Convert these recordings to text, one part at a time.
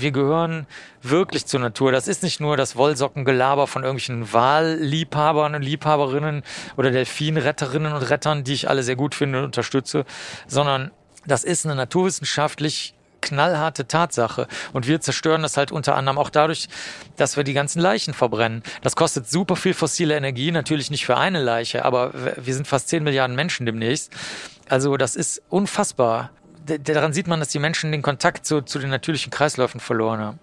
wir gehören wirklich zur Natur. Das ist nicht nur das Wollsockengelaber von irgendwelchen Wahlliebhabern und Liebhaberinnen oder Delfinretterinnen und Rettern, die ich alle sehr gut finde und unterstütze, sondern das ist eine naturwissenschaftlich knallharte Tatsache. Und wir zerstören das halt unter anderem auch dadurch, dass wir die ganzen Leichen verbrennen. Das kostet super viel fossile Energie, natürlich nicht für eine Leiche, aber wir sind fast 10 Milliarden Menschen demnächst. Also das ist unfassbar. Daran sieht man, dass die Menschen den Kontakt zu, zu den natürlichen Kreisläufen verloren haben.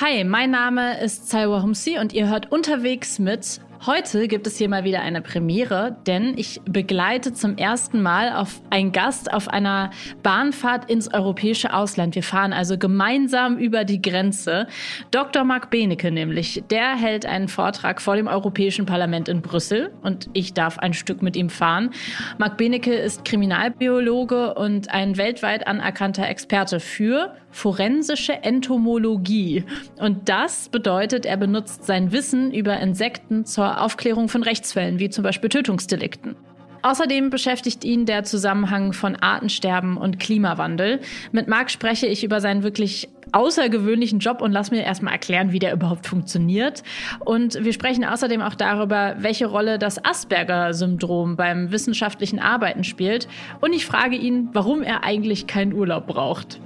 Hi, mein Name ist Salwa Humsi und ihr hört unterwegs mit Heute gibt es hier mal wieder eine Premiere, denn ich begleite zum ersten Mal auf einen Gast auf einer Bahnfahrt ins europäische Ausland. Wir fahren also gemeinsam über die Grenze. Dr. Marc Benecke nämlich, der hält einen Vortrag vor dem Europäischen Parlament in Brüssel und ich darf ein Stück mit ihm fahren. Marc Benecke ist Kriminalbiologe und ein weltweit anerkannter Experte für forensische Entomologie. Und das bedeutet, er benutzt sein Wissen über Insekten zur Aufklärung von Rechtsfällen, wie zum Beispiel Tötungsdelikten. Außerdem beschäftigt ihn der Zusammenhang von Artensterben und Klimawandel. Mit Marc spreche ich über seinen wirklich außergewöhnlichen Job und lass mir erstmal erklären, wie der überhaupt funktioniert. Und wir sprechen außerdem auch darüber, welche Rolle das Asperger-Syndrom beim wissenschaftlichen Arbeiten spielt. Und ich frage ihn, warum er eigentlich keinen Urlaub braucht.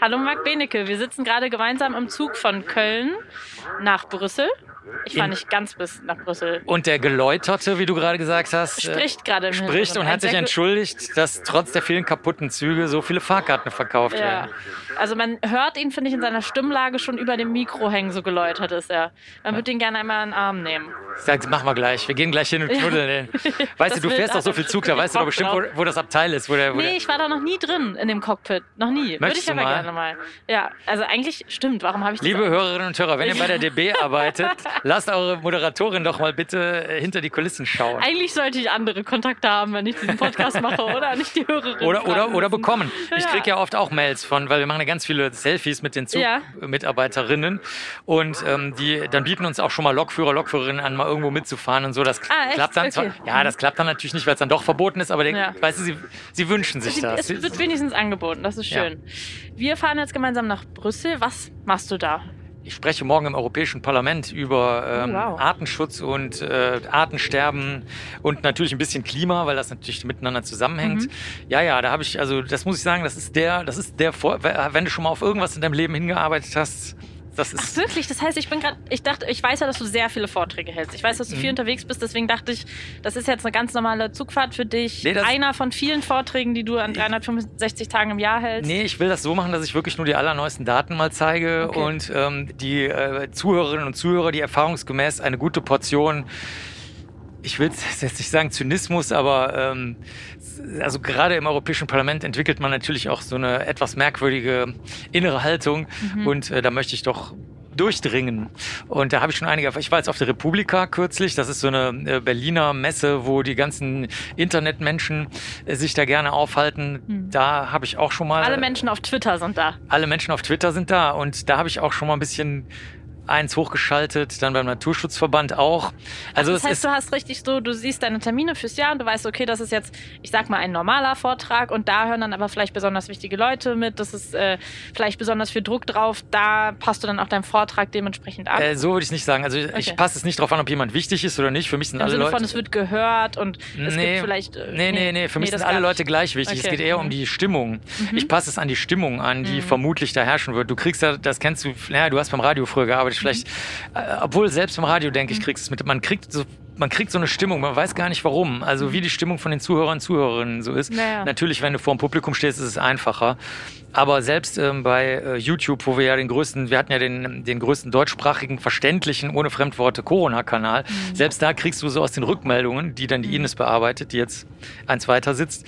Hallo Marc Benecke, wir sitzen gerade gemeinsam im Zug von Köln nach Brüssel. Ich fahre nicht ganz bis nach Brüssel. Und der Geläuterte, wie du gerade gesagt hast, äh, spricht gerade Spricht und hat sich entschuldigt, dass trotz der vielen kaputten Züge so viele Fahrkarten verkauft ja. werden. Also man hört ihn, finde ich, in seiner Stimmlage schon über dem Mikro hängen, so geläutert ist er. Man würde ihn gerne einmal in den Arm nehmen. Sag, machen wir gleich. Wir gehen gleich hin und knuddeln. Ja. Weißt du, du fährst doch so viel Zug, da weißt du doch bestimmt, wo, wo, das Abteil ist. Wo der, wo nee, ich war da noch nie drin in dem Cockpit. Noch nie. Würde ich aber mal? gerne mal. Ja, also eigentlich stimmt. Warum habe ich das Liebe Hörerinnen und Hörer, wenn ihr bei der DB arbeitet, lasst eure Moderatorin doch mal bitte äh, hinter die Kulissen schauen. Eigentlich sollte ich andere Kontakte haben, wenn ich diesen Podcast mache, oder? Nicht die Hörerinnen. Oder, oder, oder bekommen. Ich kriege ja oft auch Mails von, weil wir machen ja ganz viele Selfies mit den Zugmitarbeiterinnen. Und ähm, die dann bieten uns auch schon mal Lokführer, Lokführerinnen an, mal irgendwo mitzufahren und so. Das ah, klappt dann okay. zwar, ja, das klappt dann natürlich nicht, weil es dann doch verboten ist, aber ja. weißt du, sie, sie wünschen sich das. Es wird wenigstens angeboten, das ist schön. Ja. Wir fahren jetzt gemeinsam nach Brüssel. Was machst du da? Ich spreche morgen im Europäischen Parlament über ähm, oh, wow. Artenschutz und äh, Artensterben und natürlich ein bisschen Klima, weil das natürlich miteinander zusammenhängt. Mhm. Ja, ja, da habe ich, also das muss ich sagen, das ist der, das ist der, Vor wenn du schon mal auf irgendwas in deinem Leben hingearbeitet hast, das ist Ach, wirklich? Das heißt, ich bin gerade, ich dachte, ich weiß ja, dass du sehr viele Vorträge hältst. Ich weiß, dass du viel mhm. unterwegs bist, deswegen dachte ich, das ist jetzt eine ganz normale Zugfahrt für dich. Nee, Einer von vielen Vorträgen, die du an 365 Tagen im Jahr hältst. Nee, ich will das so machen, dass ich wirklich nur die allerneuesten Daten mal zeige okay. und ähm, die äh, Zuhörerinnen und Zuhörer, die erfahrungsgemäß eine gute Portion ich will jetzt nicht sagen Zynismus, aber ähm, also gerade im Europäischen Parlament entwickelt man natürlich auch so eine etwas merkwürdige innere Haltung mhm. und äh, da möchte ich doch durchdringen. Und da habe ich schon einige, ich war jetzt auf der Republika kürzlich, das ist so eine äh, Berliner Messe, wo die ganzen Internetmenschen äh, sich da gerne aufhalten. Mhm. Da habe ich auch schon mal. Alle Menschen auf Twitter sind da. Alle Menschen auf Twitter sind da und da habe ich auch schon mal ein bisschen eins hochgeschaltet, dann beim Naturschutzverband auch. Also das heißt, du hast richtig so, du siehst deine Termine fürs Jahr und du weißt, okay, das ist jetzt, ich sag mal, ein normaler Vortrag und da hören dann aber vielleicht besonders wichtige Leute mit, das ist äh, vielleicht besonders viel Druck drauf, da passt du dann auch deinen Vortrag dementsprechend an. Äh, so würde ich nicht sagen. Also okay. ich passe es nicht darauf an, ob jemand wichtig ist oder nicht. Für mich sind Im alle Sinne Leute. Von, es wird gehört und es nee, gibt vielleicht. Äh, nee, nee, nee, für nee, mich sind alle Leute gleich wichtig. Okay. Es geht eher mhm. um die Stimmung. Mhm. Ich passe es an die Stimmung an, die mhm. vermutlich da herrschen wird. Du kriegst ja, das kennst du, naja, du hast beim Radio früher gearbeitet, vielleicht mhm. Äh, obwohl selbst im Radio denke ich, mhm. kriegst es mit. Man kriegt so man kriegt so eine Stimmung, man weiß gar nicht warum. Also mhm. wie die Stimmung von den Zuhörern und Zuhörerinnen so ist. Naja. Natürlich, wenn du vor dem Publikum stehst, ist es einfacher. Aber selbst ähm, bei äh, YouTube, wo wir ja den größten, wir hatten ja den, den größten deutschsprachigen, verständlichen, ohne Fremdworte Corona-Kanal, mhm. selbst da kriegst du so aus den Rückmeldungen, die dann die mhm. Ines bearbeitet, die jetzt eins weiter sitzt,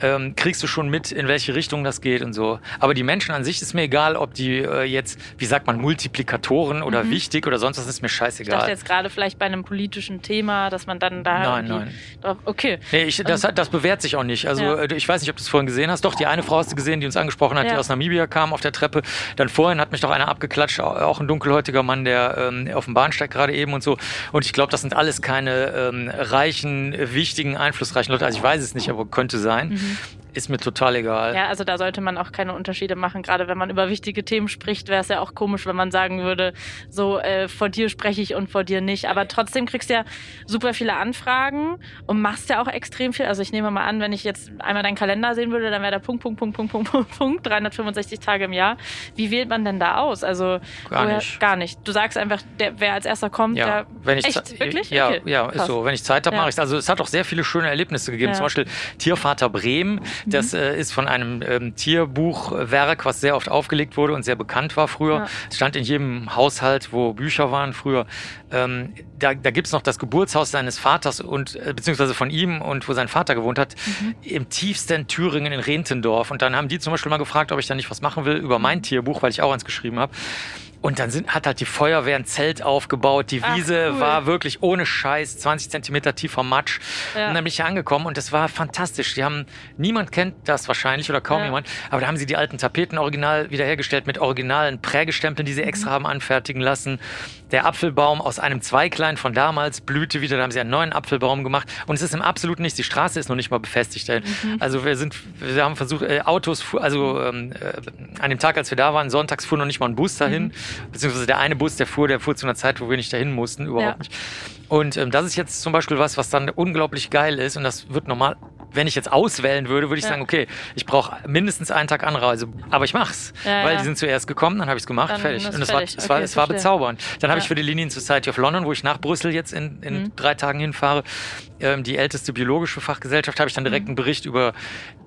ähm, kriegst du schon mit, in welche Richtung das geht und so. Aber die Menschen an sich ist mir egal, ob die äh, jetzt, wie sagt man, Multiplikatoren oder mhm. wichtig oder sonst was, ist mir scheißegal. Ich dachte jetzt gerade vielleicht bei einem politischen Thema Thema, dass man dann da. Nein, nein. Drauf, okay. Nee, ich, das, das bewährt sich auch nicht. Also ja. Äh, ich weiß nicht, ob du es vorhin gesehen hast. Doch, die eine Frau hast du gesehen, die uns angesprochen hat, ja. die aus Namibia kam auf der Treppe. Dann vorhin hat mich doch einer abgeklatscht, auch ein dunkelhäutiger Mann, der ähm, auf dem Bahnsteig gerade eben und so. Und ich glaube, das sind alles keine ähm, reichen, wichtigen, einflussreichen Leute. Also ich weiß es nicht, aber könnte sein. Mhm ist mir total egal. Ja, also da sollte man auch keine Unterschiede machen. Gerade wenn man über wichtige Themen spricht, wäre es ja auch komisch, wenn man sagen würde, so äh, vor dir spreche ich und vor dir nicht. Aber trotzdem kriegst du ja super viele Anfragen und machst ja auch extrem viel. Also ich nehme mal an, wenn ich jetzt einmal deinen Kalender sehen würde, dann wäre da Punkt, Punkt, Punkt, Punkt, Punkt, Punkt, Punkt, 365 Tage im Jahr. Wie wählt man denn da aus? Also gar woher, nicht. Gar nicht. Du sagst einfach, der, wer als erster kommt, ja, der wenn ich echt, wirklich? Ja, okay. ja, ist so. Wenn ich Zeit habe, ja. mache ich es. Also es hat auch sehr viele schöne Erlebnisse gegeben. Ja. Zum Beispiel Tiervater Bremen, das mhm. äh, ist von einem ähm, Tierbuchwerk, was sehr oft aufgelegt wurde und sehr bekannt war früher. Ja. Es stand in jedem Haushalt, wo Bücher waren früher. Ähm, da da gibt es noch das Geburtshaus seines Vaters und äh, beziehungsweise von ihm und wo sein Vater gewohnt hat, mhm. im tiefsten Thüringen in Rentendorf. Und dann haben die zum Beispiel mal gefragt, ob ich da nicht was machen will über mein mhm. Tierbuch, weil ich auch eins geschrieben habe. Und dann sind, hat halt die Feuerwehr ein Zelt aufgebaut. Die Wiese Ach, cool. war wirklich ohne Scheiß, 20 Zentimeter tiefer Matsch. Ja. Und dann bin ich hier angekommen und das war fantastisch. Die haben, niemand kennt das wahrscheinlich oder kaum ja. jemand, aber da haben sie die alten Tapeten original wiederhergestellt mit originalen Prägestempeln, die sie extra mhm. haben anfertigen lassen. Der Apfelbaum aus einem Zweiglein von damals blühte wieder. Da haben sie einen neuen Apfelbaum gemacht. Und es ist im absoluten nichts. Die Straße ist noch nicht mal befestigt. Mhm. Also wir sind, wir haben versucht, äh, Autos, also ähm, äh, an dem Tag, als wir da waren, sonntags fuhr noch nicht mal ein Bus dahin. Mhm beziehungsweise der eine Bus, der fuhr, der fuhr zu einer Zeit, wo wir nicht dahin mussten, überhaupt ja. nicht. Und ähm, das ist jetzt zum Beispiel was, was dann unglaublich geil ist und das wird normal wenn ich jetzt auswählen würde, würde ich ja. sagen, okay, ich brauche mindestens einen Tag Anreise. Aber ich mach's. Ja, weil ja. die sind zuerst gekommen, dann habe ich es gemacht, dann fertig. Und es war, es, okay, war, es war bezaubernd. Dann habe ich für die Linien Society of London, wo ich nach Brüssel jetzt in, in mhm. drei Tagen hinfahre, die älteste biologische Fachgesellschaft, habe ich dann direkt mhm. einen Bericht über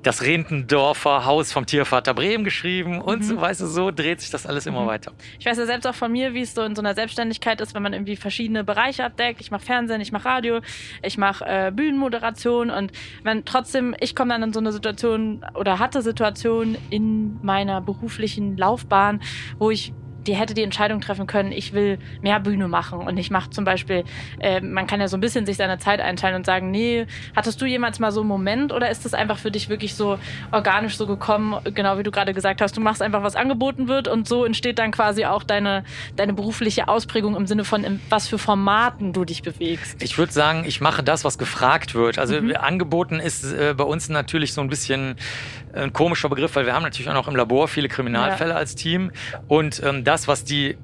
das Rentendorfer Haus vom Tiervater Bremen geschrieben und mhm. so, weißt du, so dreht sich das alles immer mhm. weiter. Ich weiß ja selbst auch von mir, wie es so in so einer Selbstständigkeit ist, wenn man irgendwie verschiedene Bereiche abdeckt. Ich mache Fernsehen, ich mache Radio, ich mache äh, Bühnenmoderation und wenn trotzdem, ich komme dann in so eine Situation oder hatte Situationen in meiner beruflichen Laufbahn, wo ich die hätte die Entscheidung treffen können, ich will mehr Bühne machen und ich mache zum Beispiel, äh, man kann ja so ein bisschen sich seine Zeit einteilen und sagen, nee, hattest du jemals mal so einen Moment oder ist das einfach für dich wirklich so organisch so gekommen, genau wie du gerade gesagt hast, du machst einfach, was angeboten wird und so entsteht dann quasi auch deine, deine berufliche Ausprägung im Sinne von, in was für Formaten du dich bewegst? Ich würde sagen, ich mache das, was gefragt wird. Also mhm. angeboten ist äh, bei uns natürlich so ein bisschen ein komischer Begriff, weil wir haben natürlich auch noch im Labor viele Kriminalfälle ja. als Team und ähm, das, was die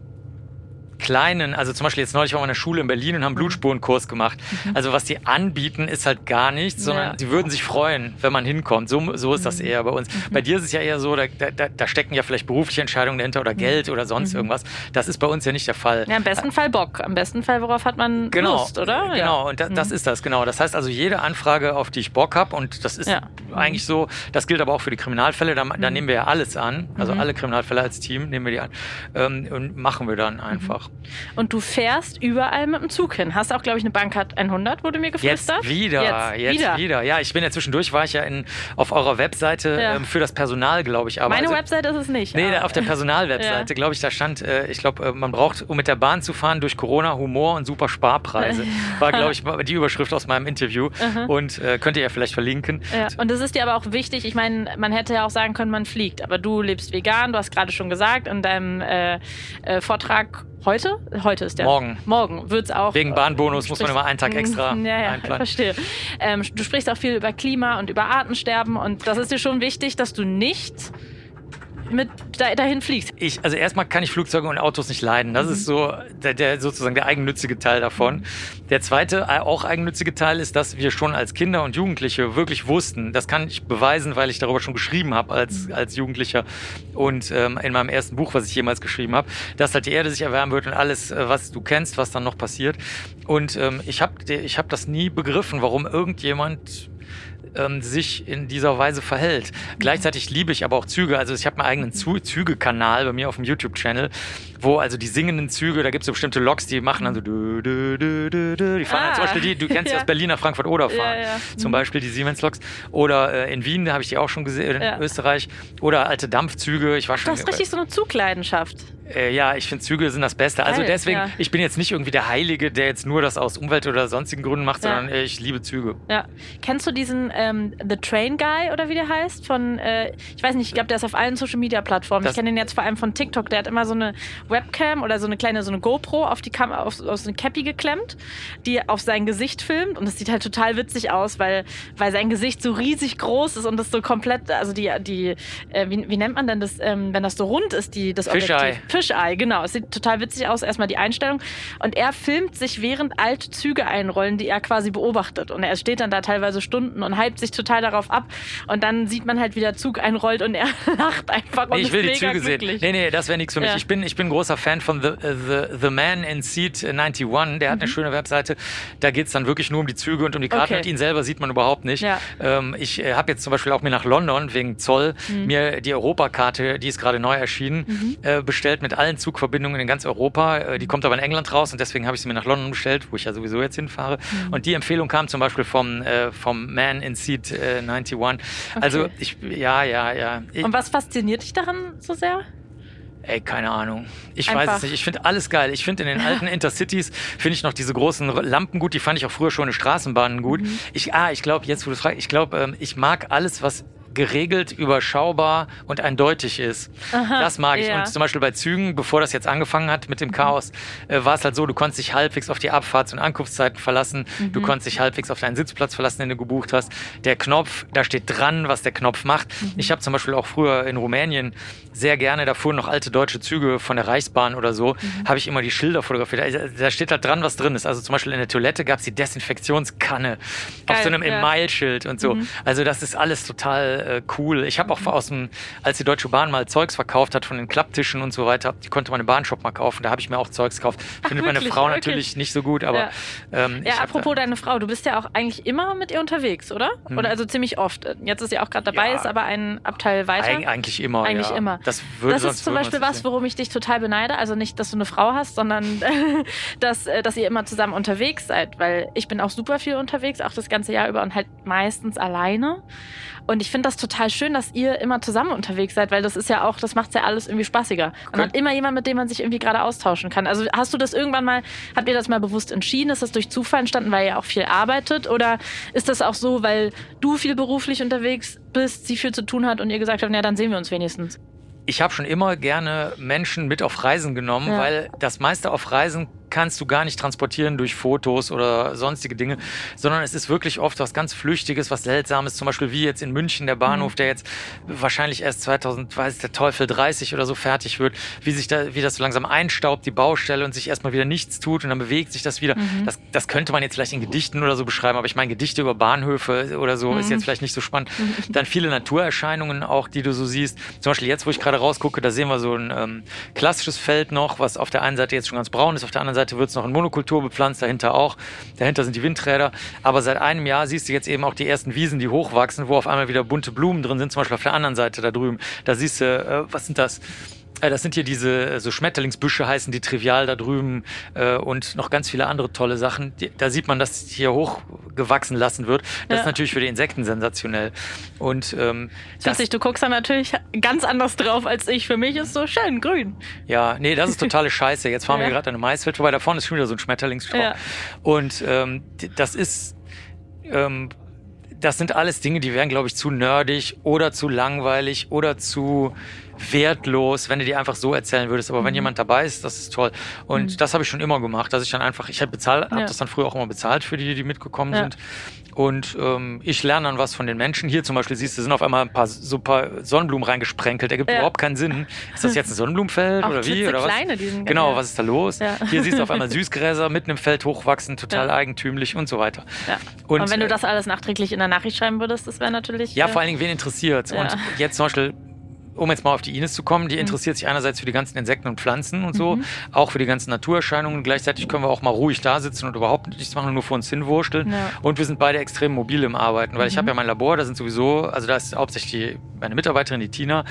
kleinen, also zum Beispiel jetzt neulich waren wir in der Schule in Berlin und haben mhm. Blutspurenkurs gemacht. Mhm. Also was die anbieten, ist halt gar nichts, sondern ja. sie würden sich freuen, wenn man hinkommt. So, so ist das mhm. eher bei uns. Bei dir ist es ja eher so, da, da, da, stecken ja vielleicht berufliche Entscheidungen dahinter oder. Geld oder sonst irgendwas. Das ist bei uns ja nicht der Fall. Ja, im besten Fall Bock. Im besten Fall, worauf hat man genau, Lust, oder? Genau, ja. und da, das ist das, genau. Das heißt also, jede Anfrage, auf die ich Bock habe, und das ist ja. eigentlich so, das gilt aber auch für die Kriminalfälle, da, da nehmen wir ja alles an, also alle Kriminalfälle als Team nehmen wir die an ähm, und machen wir dann einfach. Und du fährst überall mit dem Zug hin. Hast auch, glaube ich, eine Bankcard 100, wurde mir geflüstert. Jetzt wieder, jetzt, jetzt wieder. wieder. Ja, ich bin ja zwischendurch, war ich ja in, auf eurer Webseite ja. ähm, für das Personal, glaube ich. Aber Meine also, Webseite ist es nicht. Nee, auf der Personalwebseite, ja. glaube ich, da stand, äh, ich glaube, äh, man braucht, um mit der Bahn zu fahren, durch Corona Humor und super Sparpreise. War, glaube ich, die Überschrift aus meinem Interview. Mhm. Und äh, könnt ihr ja vielleicht verlinken. Ja. Und das ist dir aber auch wichtig. Ich meine, man hätte ja auch sagen können, man fliegt. Aber du lebst vegan, du hast gerade schon gesagt in deinem äh, äh Vortrag Heute? Heute ist der. Morgen. Morgen wird es auch. Wegen Bahnbonus muss man immer einen Tag extra ja, ja, einplanen. verstehe. Ähm, du sprichst auch viel über Klima und über Artensterben und das ist dir schon wichtig, dass du nicht mit dahin fliegst? Ich, also erstmal kann ich Flugzeuge und Autos nicht leiden. Das mhm. ist so der, der, sozusagen der eigennützige Teil davon. Der zweite, äh, auch eigennützige Teil ist, dass wir schon als Kinder und Jugendliche wirklich wussten, das kann ich beweisen, weil ich darüber schon geschrieben habe als, mhm. als Jugendlicher und ähm, in meinem ersten Buch, was ich jemals geschrieben habe, dass halt die Erde sich erwärmen wird und alles, äh, was du kennst, was dann noch passiert. Und ähm, ich habe ich hab das nie begriffen, warum irgendjemand ähm, sich in dieser Weise verhält. Gleichzeitig liebe ich aber auch Züge. Also ich habe meinen eigenen Zü Züge-Kanal bei mir auf dem YouTube-Channel, wo also die singenden Züge, da gibt es so bestimmte Loks, die machen dann so, dü, dü, dü, dü, dü. die fahren ah. zum Beispiel die, du kennst ja. aus Berlin nach Frankfurt oder fahren, ja, ja. zum mhm. Beispiel die Siemens-Loks. Oder äh, in Wien, da habe ich die auch schon gesehen, in Österreich. Oder alte Dampfzüge. Ich war schon, du hast richtig so eine Zugleidenschaft. Äh, ja, ich finde Züge sind das Beste. Also Geil, deswegen, ja. ich bin jetzt nicht irgendwie der Heilige, der jetzt nur das aus Umwelt- oder sonstigen Gründen macht, ja. sondern äh, ich liebe Züge. Ja. Kennst du diesen ähm, The Train Guy oder wie der heißt? Von, äh, ich weiß nicht, ich glaube, der ist auf allen Social Media Plattformen. ich kenne den jetzt vor allem von TikTok. Der hat immer so eine Webcam oder so eine kleine, so eine GoPro auf die Kam auf, auf so eine Cappy geklemmt, die auf sein Gesicht filmt. Und das sieht halt total witzig aus, weil, weil sein Gesicht so riesig groß ist und das so komplett, also die, die äh, wie, wie nennt man denn das, ähm, wenn das so rund ist, die, das Fischei. Fischei, genau sieht total witzig aus, erstmal die Einstellung. Und er filmt sich, während alte Züge einrollen, die er quasi beobachtet. Und er steht dann da teilweise Stunden und hypt sich total darauf ab. Und dann sieht man halt, wie der Zug einrollt und er lacht einfach. Nee, ich will die Züge glücklich. sehen. Nee, nee, das wäre nichts für mich. Ja. Ich, bin, ich bin großer Fan von The, the, the Man in Seat 91. Der hat mhm. eine schöne Webseite. Da geht es dann wirklich nur um die Züge und um die Karten. Okay. Und ihn selber sieht man überhaupt nicht. Ja. Ähm, ich äh, habe jetzt zum Beispiel auch mir nach London wegen Zoll mhm. mir die Europakarte, die ist gerade neu erschienen, mhm. äh, bestellt mit allen Zugverbindungen Verbindungen in ganz Europa. Äh, die kommt aber in England raus und deswegen habe ich sie mir nach London bestellt, wo ich ja sowieso jetzt hinfahre. Mhm. Und die Empfehlung kam zum Beispiel vom, äh, vom Man in Seat äh, 91. Okay. Also ich, ja, ja, ja. Ich, und was fasziniert dich daran so sehr? Ey, keine Ahnung. Ich Einfach. weiß es nicht. Ich finde alles geil. Ich finde in den alten Intercities finde ich noch diese großen Lampen gut. Die fand ich auch früher schon in Straßenbahnen gut. Mhm. Ich, ah, ich glaube, jetzt wo du fragst, ich glaube, ähm, ich mag alles, was geregelt, überschaubar und eindeutig ist. Aha, das mag ich. Ja. Und zum Beispiel bei Zügen, bevor das jetzt angefangen hat mit dem Chaos, äh, war es halt so, du konntest dich halbwegs auf die Abfahrts- und Ankunftszeiten verlassen. Mhm. Du konntest dich halbwegs auf deinen Sitzplatz verlassen, den du gebucht hast. Der Knopf, da steht dran, was der Knopf macht. Mhm. Ich habe zum Beispiel auch früher in Rumänien sehr gerne, da fuhren noch alte deutsche Züge von der Reichsbahn oder so, mhm. habe ich immer die Schilder fotografiert. Da steht halt dran, was drin ist. Also zum Beispiel in der Toilette gab es die Desinfektionskanne Geil, auf so einem ja. Emailschild und so. Mhm. Also das ist alles total äh, cool. Ich habe auch aus dem, als die Deutsche Bahn mal Zeugs verkauft hat von den Klapptischen und so weiter, die konnte man im Bahnshop mal kaufen. Da habe ich mir auch Zeugs gekauft. Findet meine Frau wirklich? natürlich nicht so gut, aber. Ja, ähm, ja apropos deine Frau, du bist ja auch eigentlich immer mit ihr unterwegs, oder? Hm. Oder also ziemlich oft. Jetzt ist sie auch gerade dabei, ja. ist aber ein Abteil weiter. Eig eigentlich immer. Eigentlich ja. immer. Das, würde das ist zum Beispiel was, worum ich dich total beneide. Also nicht, dass du eine Frau hast, sondern dass, äh, dass ihr immer zusammen unterwegs seid, weil ich bin auch super viel unterwegs, auch das ganze Jahr über und halt meistens alleine. Und ich finde das total schön, dass ihr immer zusammen unterwegs seid, weil das ist ja auch, das macht ja alles irgendwie spaßiger. Man hat immer jemanden, mit dem man sich irgendwie gerade austauschen kann. Also hast du das irgendwann mal, habt ihr das mal bewusst entschieden? Ist das durch Zufall entstanden, weil ihr auch viel arbeitet? Oder ist das auch so, weil du viel beruflich unterwegs bist, sie viel zu tun hat und ihr gesagt habt, ja, dann sehen wir uns wenigstens? Ich habe schon immer gerne Menschen mit auf Reisen genommen, ja. weil das meiste auf Reisen kannst du gar nicht transportieren durch Fotos oder sonstige Dinge, sondern es ist wirklich oft was ganz Flüchtiges, was Seltsames, zum Beispiel wie jetzt in München der Bahnhof, mhm. der jetzt wahrscheinlich erst 2000, weiß der Teufel, 30 oder so fertig wird, wie sich da, wie das so langsam einstaubt, die Baustelle und sich erstmal wieder nichts tut und dann bewegt sich das wieder. Mhm. Das, das könnte man jetzt vielleicht in Gedichten oder so beschreiben, aber ich meine, Gedichte über Bahnhöfe oder so mhm. ist jetzt vielleicht nicht so spannend. Dann viele Naturerscheinungen auch, die du so siehst. Zum Beispiel jetzt, wo ich gerade rausgucke, da sehen wir so ein ähm, klassisches Feld noch, was auf der einen Seite jetzt schon ganz braun ist, auf der anderen Seite Seite wird es noch in Monokultur bepflanzt, dahinter auch. Dahinter sind die Windräder. Aber seit einem Jahr siehst du jetzt eben auch die ersten Wiesen, die hochwachsen, wo auf einmal wieder bunte Blumen drin sind, zum Beispiel auf der anderen Seite da drüben. Da siehst du, äh, was sind das? Äh, das sind hier diese äh, so Schmetterlingsbüsche heißen die trivial da drüben äh, und noch ganz viele andere tolle Sachen. Die, da sieht man, dass hier hochgewachsen lassen wird. Das ja. ist natürlich für die Insekten sensationell. Und ähm, das, du guckst da natürlich ganz anders drauf als ich. Für mich ist so schön grün. Ja, nee, das ist totale Scheiße. Jetzt fahren ja. wir gerade eine Maisfeld vorbei. Da vorne ist schon wieder so ein Schmetterlingsstrauch. Ja. Und ähm, das ist ähm, das sind alles Dinge, die wären, glaube ich, zu nerdig oder zu langweilig oder zu wertlos, wenn du die einfach so erzählen würdest. Aber mhm. wenn jemand dabei ist, das ist toll. Und mhm. das habe ich schon immer gemacht, dass ich dann einfach, ich habe bezahlt, ja. habe das dann früher auch immer bezahlt für die, die mitgekommen ja. sind. Und ähm, ich lerne dann was von den Menschen. Hier zum Beispiel siehst du, sind auf einmal ein paar so ein paar Sonnenblumen reingesprenkelt. Der gibt ja. überhaupt keinen Sinn. Ist das jetzt ein Sonnenblumenfeld oder wie? Oder was? Kleine, genau, was ist da los? Ja. Hier siehst du auf einmal Süßgräser mitten im Feld hochwachsen, total eigentümlich und so weiter. Und, und, wenn du äh, das alles nachträglich in der Nachricht schreiben würdest, das wäre natürlich. Ja, äh, vor allen Dingen, wen interessiert. Und jetzt zum Beispiel um jetzt mal auf die Ines zu kommen, die mhm. interessiert sich einerseits für die ganzen Insekten und Pflanzen und so, mhm. auch für die ganzen Naturerscheinungen. Gleichzeitig können wir auch mal ruhig da sitzen und überhaupt nichts machen und nur vor uns hinwurschteln. Ja. Und wir sind beide extrem mobil im Arbeiten, weil mhm. ich habe ja mein Labor, da sind sowieso, also da ist hauptsächlich meine Mitarbeiterin, die Tina,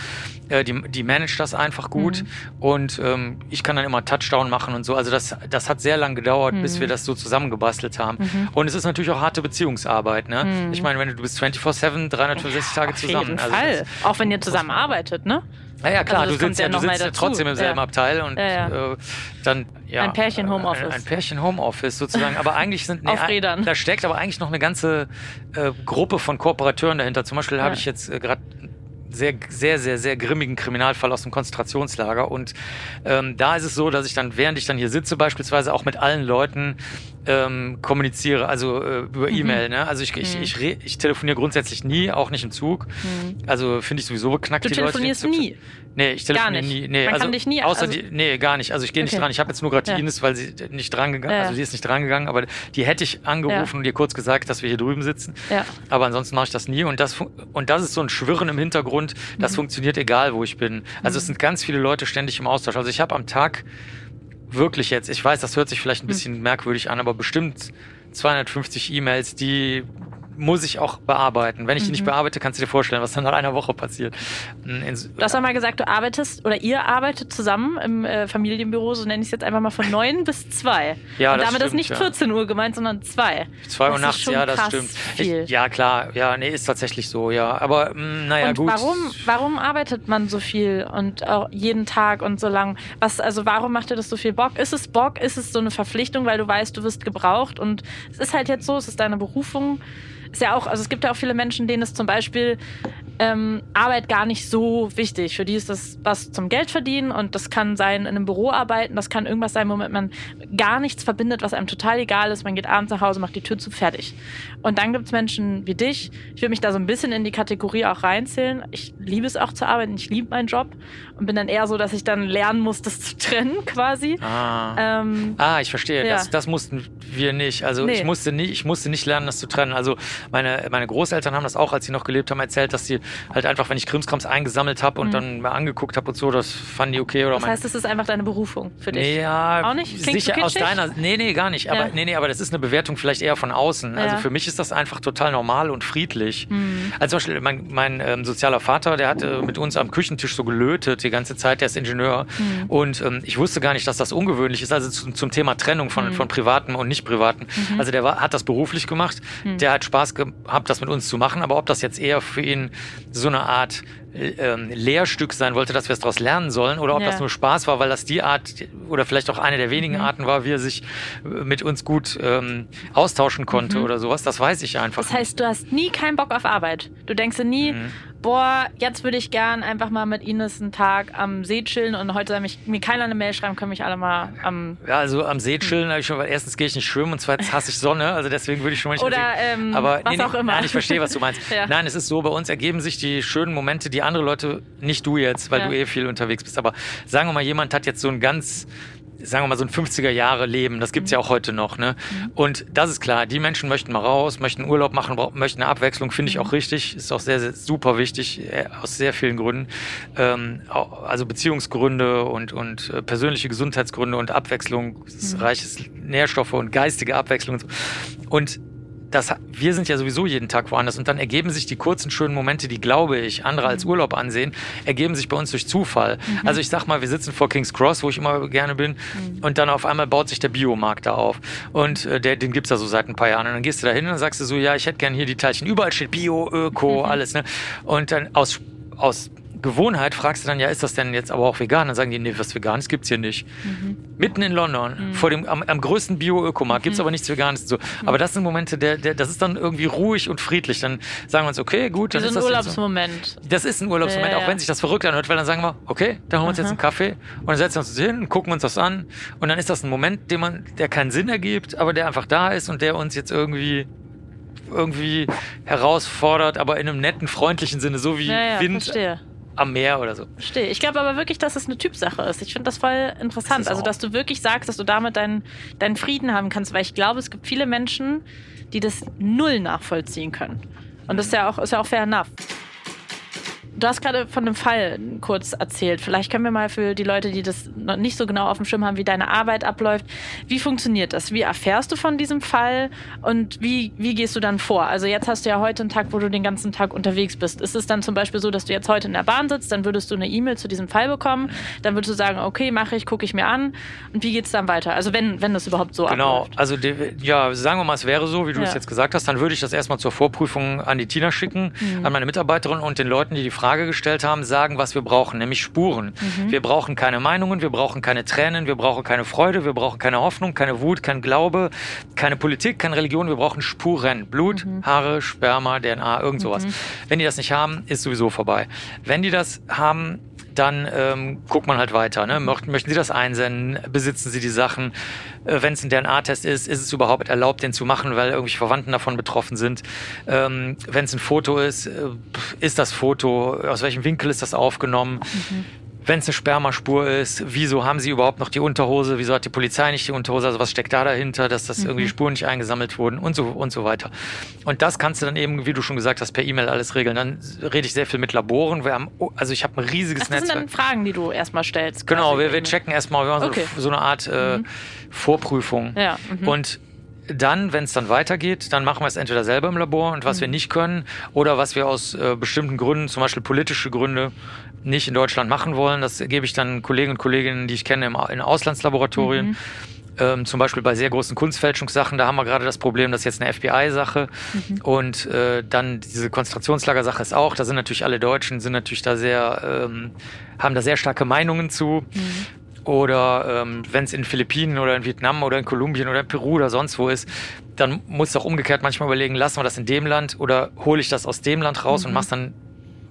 äh, die, die managt das einfach gut mhm. und ähm, ich kann dann immer Touchdown machen und so. Also das, das hat sehr lange gedauert, bis wir mhm. das so zusammengebastelt haben. Mhm. Und es ist natürlich auch harte Beziehungsarbeit. Ne? Ich meine, wenn du, du bist 24-7, 365 Tage zusammen. Auf jeden also Fall. Auch wenn ihr zusammen arbeitet, ne? Ja, ja klar, also du sitzt ja, du sitzt ja trotzdem im selben ja. Abteil und ja, äh, dann ja. Ein Pärchen Homeoffice. Ein, ein Pärchen Homeoffice sozusagen. Aber eigentlich sind nee, Auf Rädern. da steckt aber eigentlich noch eine ganze äh, Gruppe von Kooperateuren dahinter. Zum Beispiel habe ich jetzt äh, gerade sehr, sehr, sehr, sehr grimmigen Kriminalfall aus dem Konzentrationslager. Und ähm, da ist es so, dass ich dann, während ich dann hier sitze, beispielsweise auch mit allen Leuten ähm, kommuniziere, also äh, über mhm. E-Mail. Ne? Also ich, ich, mhm. ich, ich, ich telefoniere grundsätzlich nie, auch nicht im Zug. Mhm. Also finde ich sowieso beknackt du die Leute. Du telefonierst nie? Nee, ich telefoniere nie. Nee, Man also, kann dich nie... Außer also, die, nee, gar nicht. Also ich gehe nicht okay. dran. Ich habe jetzt nur gerade ja. die Ines, weil sie nicht dran gegangen, ja. also die ist nicht dran gegangen, aber die hätte ich angerufen ja. und ihr kurz gesagt, dass wir hier drüben sitzen. Ja. Aber ansonsten mache ich das nie und das, und das ist so ein Schwirren im Hintergrund. Das mhm. funktioniert egal, wo ich bin. Also es mhm. sind ganz viele Leute ständig im Austausch. Also ich habe am Tag wirklich jetzt, ich weiß, das hört sich vielleicht ein mhm. bisschen merkwürdig an, aber bestimmt 250 E-Mails, die muss ich auch bearbeiten. Wenn ich mhm. die nicht mhm. bearbeite, kannst du dir vorstellen, was dann nach einer Woche passiert. In, du hast auch mal gesagt, du arbeitest oder ihr arbeitet zusammen im äh, Familienbüro, so nenne ich es jetzt einfach mal von neun bis zwei. Ja, Und das damit stimmt, ist nicht 14 Uhr gemeint, sondern zwei. Zwei Uhr nachts, ja, das stimmt. Ich, ja, klar, ja, nee, ist tatsächlich so, ja. Aber mh, hm, naja, und gut. Warum, warum arbeitet man so viel und auch jeden Tag und so lang? Was, also warum macht dir das so viel Bock? Ist es Bock? Ist es so eine Verpflichtung, weil du weißt, du wirst gebraucht? Und es ist halt jetzt so, es ist deine Berufung ist ja auch, also es gibt ja auch viele Menschen, denen es zum Beispiel ähm, Arbeit gar nicht so wichtig. Für die ist das was zum Geld verdienen und das kann sein in einem Büro arbeiten, das kann irgendwas sein, womit man gar nichts verbindet, was einem total egal ist. Man geht abends nach Hause, macht die Tür zu, fertig. Und dann gibt es Menschen wie dich. Ich würde mich da so ein bisschen in die Kategorie auch reinzählen. Ich liebe es auch zu arbeiten, ich liebe meinen Job und bin dann eher so, dass ich dann lernen muss, das zu trennen quasi. Ah, ähm, ah ich verstehe. Ja. Das, das mussten wir nicht. Also nee. ich, musste nicht, ich musste nicht lernen, das zu trennen. Also meine, meine Großeltern haben das auch, als sie noch gelebt haben, erzählt, dass sie halt einfach, wenn ich Krimskrams eingesammelt habe und mhm. dann mal angeguckt habe und so, das fanden die okay. Oder das heißt, das ist einfach deine Berufung für dich? Nee, ja, auch nicht? Klingt sicher aus deiner. Nee, nee, gar nicht. Aber, ja. nee, nee, aber das ist eine Bewertung vielleicht eher von außen. Also für mich ist das einfach total normal und friedlich. Mhm. Also zum Beispiel mein, mein ähm, sozialer Vater, der hat äh, mit uns am Küchentisch so gelötet die ganze Zeit, der ist Ingenieur. Mhm. Und ähm, ich wusste gar nicht, dass das ungewöhnlich ist. Also zum, zum Thema Trennung von, mhm. von Privaten und Nicht-Privaten. Mhm. Also der war, hat das beruflich gemacht. Mhm. Der hat Spaß gehabt, das mit uns zu machen. Aber ob das jetzt eher für ihn so eine Art ähm, Lehrstück sein wollte, dass wir es daraus lernen sollen, oder ob ja. das nur Spaß war, weil das die Art oder vielleicht auch eine der wenigen mhm. Arten war, wie er sich äh, mit uns gut ähm, austauschen konnte mhm. oder sowas. Das weiß ich einfach. Das heißt, du hast nie keinen Bock auf Arbeit. Du denkst dir nie, mhm boah, jetzt würde ich gern einfach mal mit Ines einen Tag am See chillen und heute mich, mir keiner eine Mail schreiben, können mich alle mal am. Ja, also am See chillen habe ich schon, weil erstens gehe ich nicht schwimmen und zweitens hasse ich Sonne, also deswegen würde ich schon mal nicht Oder ähm, Aber was nee, auch immer. Nein, ich verstehe, was du meinst. ja. Nein, es ist so, bei uns ergeben sich die schönen Momente, die andere Leute, nicht du jetzt, weil ja. du eh viel unterwegs bist, aber sagen wir mal, jemand hat jetzt so ein ganz sagen wir mal, so ein 50er Jahre Leben. Das gibt's ja auch heute noch. Ne? Mhm. Und das ist klar, die Menschen möchten mal raus, möchten Urlaub machen, möchten eine Abwechslung, finde ich mhm. auch richtig. Ist auch sehr, sehr super wichtig, äh, aus sehr vielen Gründen. Ähm, also Beziehungsgründe und, und äh, persönliche Gesundheitsgründe und Abwechslung, mhm. reiches Nährstoffe und geistige Abwechslung und so. Und das, wir sind ja sowieso jeden Tag woanders und dann ergeben sich die kurzen, schönen Momente, die, glaube ich, andere als mhm. Urlaub ansehen, ergeben sich bei uns durch Zufall. Mhm. Also ich sag mal, wir sitzen vor King's Cross, wo ich immer gerne bin mhm. und dann auf einmal baut sich der Biomarkt da auf und äh, der, den gibt's ja so seit ein paar Jahren und dann gehst du da hin und sagst du so, ja, ich hätte gerne hier die Teilchen, überall steht Bio, Öko, mhm. alles, ne? Und dann aus, aus Gewohnheit fragst du dann, ja, ist das denn jetzt aber auch vegan? Dann sagen die, nee, was Veganes gibt's hier nicht. Mhm. Mitten in London, mhm. vor dem, am, am größten Bio-Ökomarkt, gibt's mhm. aber nichts Veganes. So. Mhm. Aber das sind Momente, der, der, das ist dann irgendwie ruhig und friedlich. Dann sagen wir uns, okay, gut. Dann das ist ein Urlaubsmoment. So. Das ist ein Urlaubsmoment, ja, ja. auch wenn sich das verrückt anhört, weil dann sagen wir, okay, dann holen wir uns jetzt einen Kaffee und dann setzen wir uns hin, gucken uns das an und dann ist das ein Moment, den man, der keinen Sinn ergibt, aber der einfach da ist und der uns jetzt irgendwie irgendwie herausfordert, aber in einem netten, freundlichen Sinne, so wie ja, ja, Wind verstehe am Meer oder so. Verstehe. Ich glaube aber wirklich, dass es eine Typsache ist. Ich finde das voll interessant. Das also, dass du wirklich sagst, dass du damit deinen, deinen Frieden haben kannst, weil ich glaube, es gibt viele Menschen, die das null nachvollziehen können. Und das ist ja auch, ist ja auch fair enough du hast gerade von einem Fall kurz erzählt. Vielleicht können wir mal für die Leute, die das noch nicht so genau auf dem Schirm haben, wie deine Arbeit abläuft. Wie funktioniert das? Wie erfährst du von diesem Fall und wie, wie gehst du dann vor? Also jetzt hast du ja heute einen Tag, wo du den ganzen Tag unterwegs bist. Ist es dann zum Beispiel so, dass du jetzt heute in der Bahn sitzt, dann würdest du eine E-Mail zu diesem Fall bekommen, dann würdest du sagen, okay, mache ich, gucke ich mir an und wie geht es dann weiter? Also wenn, wenn das überhaupt so genau. abläuft. Genau, also die, ja, sagen wir mal, es wäre so, wie du ja. es jetzt gesagt hast, dann würde ich das erstmal zur Vorprüfung an die Tina schicken, mhm. an meine Mitarbeiterin und den Leuten, die die Frage gestellt haben, sagen, was wir brauchen, nämlich Spuren. Mhm. Wir brauchen keine Meinungen, wir brauchen keine Tränen, wir brauchen keine Freude, wir brauchen keine Hoffnung, keine Wut, kein Glaube, keine Politik, keine Religion, wir brauchen Spuren. Blut, mhm. Haare, Sperma, DNA, irgend sowas. Mhm. Wenn die das nicht haben, ist sowieso vorbei. Wenn die das haben, dann ähm, guckt man halt weiter. Ne? Möchten Sie das einsenden? Besitzen Sie die Sachen? Äh, Wenn es ein DNA-Test ist, ist es überhaupt erlaubt, den zu machen, weil irgendwelche Verwandten davon betroffen sind? Ähm, Wenn es ein Foto ist, äh, ist das Foto, aus welchem Winkel ist das aufgenommen? Mhm wenn es eine Spermaspur ist, wieso haben sie überhaupt noch die Unterhose? Wieso hat die Polizei nicht die Unterhose? Also was steckt da dahinter, dass das mhm. irgendwie Spuren nicht eingesammelt wurden und so und so weiter. Und das kannst du dann eben, wie du schon gesagt hast, per E-Mail alles regeln. Dann rede ich sehr viel mit Laboren. Wir haben, also ich habe ein riesiges Netzwerk. Das sind dann Fragen, die du erstmal stellst. Genau, wir, wir checken erstmal, wir machen okay. so, so, eine Art äh, mhm. Vorprüfung. Ja. Mhm. Und dann, wenn es dann weitergeht, dann machen wir es entweder selber im Labor und was mhm. wir nicht können oder was wir aus äh, bestimmten Gründen, zum Beispiel politische Gründe, nicht in Deutschland machen wollen. Das gebe ich dann Kollegen und Kolleginnen, die ich kenne, im, in Auslandslaboratorien. Mhm. Ähm, zum Beispiel bei sehr großen Kunstfälschungssachen, da haben wir gerade das Problem, das ist jetzt eine FBI-Sache. Mhm. Und äh, dann diese Konzentrationslagersache ist auch, da sind natürlich alle Deutschen, sind natürlich da sehr, ähm, haben da sehr starke Meinungen zu. Mhm. Oder ähm, wenn es in Philippinen oder in Vietnam oder in Kolumbien oder in Peru oder sonst wo ist, dann muss auch umgekehrt manchmal überlegen, lassen wir das in dem Land oder hole ich das aus dem Land raus mhm. und mach's dann,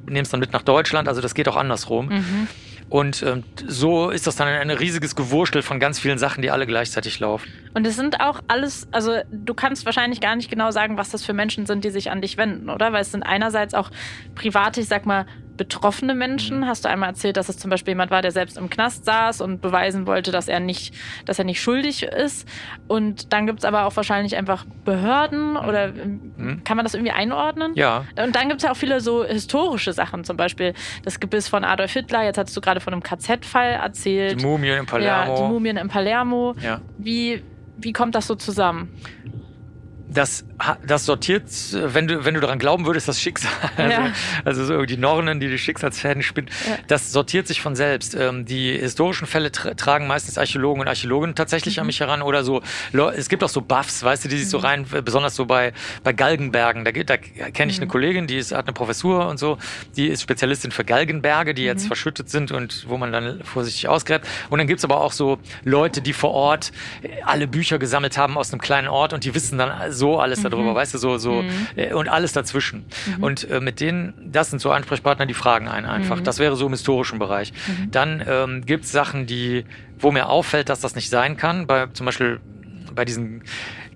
nehm's dann mit nach Deutschland. Also das geht auch andersrum. Mhm. Und ähm, so ist das dann ein, ein riesiges Gewurstel von ganz vielen Sachen, die alle gleichzeitig laufen. Und es sind auch alles, also du kannst wahrscheinlich gar nicht genau sagen, was das für Menschen sind, die sich an dich wenden, oder? Weil es sind einerseits auch private, ich sag mal, betroffene Menschen. Mhm. Hast du einmal erzählt, dass es zum Beispiel jemand war, der selbst im Knast saß und beweisen wollte, dass er nicht, dass er nicht schuldig ist. Und dann gibt es aber auch wahrscheinlich einfach Behörden oder mhm. kann man das irgendwie einordnen? Ja. Und dann gibt es ja auch viele so historische Sachen, zum Beispiel das Gebiss von Adolf Hitler. Jetzt hast du gerade von einem KZ-Fall erzählt. Die Mumien in Palermo. Ja, die Mumien in Palermo. Ja. Wie, wie kommt das so zusammen? Das, das sortiert, wenn du, wenn du daran glauben würdest, das Schicksal, also, ja. also so die Nornen, die die Schicksalsfäden spinnen, ja. das sortiert sich von selbst. Ähm, die historischen Fälle tra tragen meistens Archäologen und Archäologen tatsächlich mhm. an mich heran oder so. Es gibt auch so Buffs, weißt du, die sich mhm. so rein, besonders so bei, bei Galgenbergen. Da, da kenne ich mhm. eine Kollegin, die ist, hat eine Professur und so, die ist Spezialistin für Galgenberge, die jetzt mhm. verschüttet sind und wo man dann vorsichtig ausgräbt. Und dann gibt's aber auch so Leute, die vor Ort alle Bücher gesammelt haben aus einem kleinen Ort und die wissen dann so alles mhm. darüber, weißt du, so, so mhm. Äh, und alles dazwischen. Mhm. Und äh, mit denen, das sind so Ansprechpartner, die fragen einen einfach. Mhm. Das wäre so im historischen Bereich. Mhm. Dann ähm, gibt es Sachen, die, wo mir auffällt, dass das nicht sein kann. Bei zum Beispiel bei diesen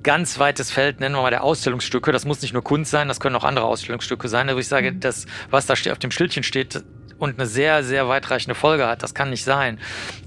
ganz weites Feld, nennen wir mal der Ausstellungsstücke. Das muss nicht nur Kunst sein, das können auch andere Ausstellungsstücke sein. Also ich sage, mhm. das, was da auf dem Schildchen steht, und eine sehr, sehr weitreichende Folge hat. Das kann nicht sein.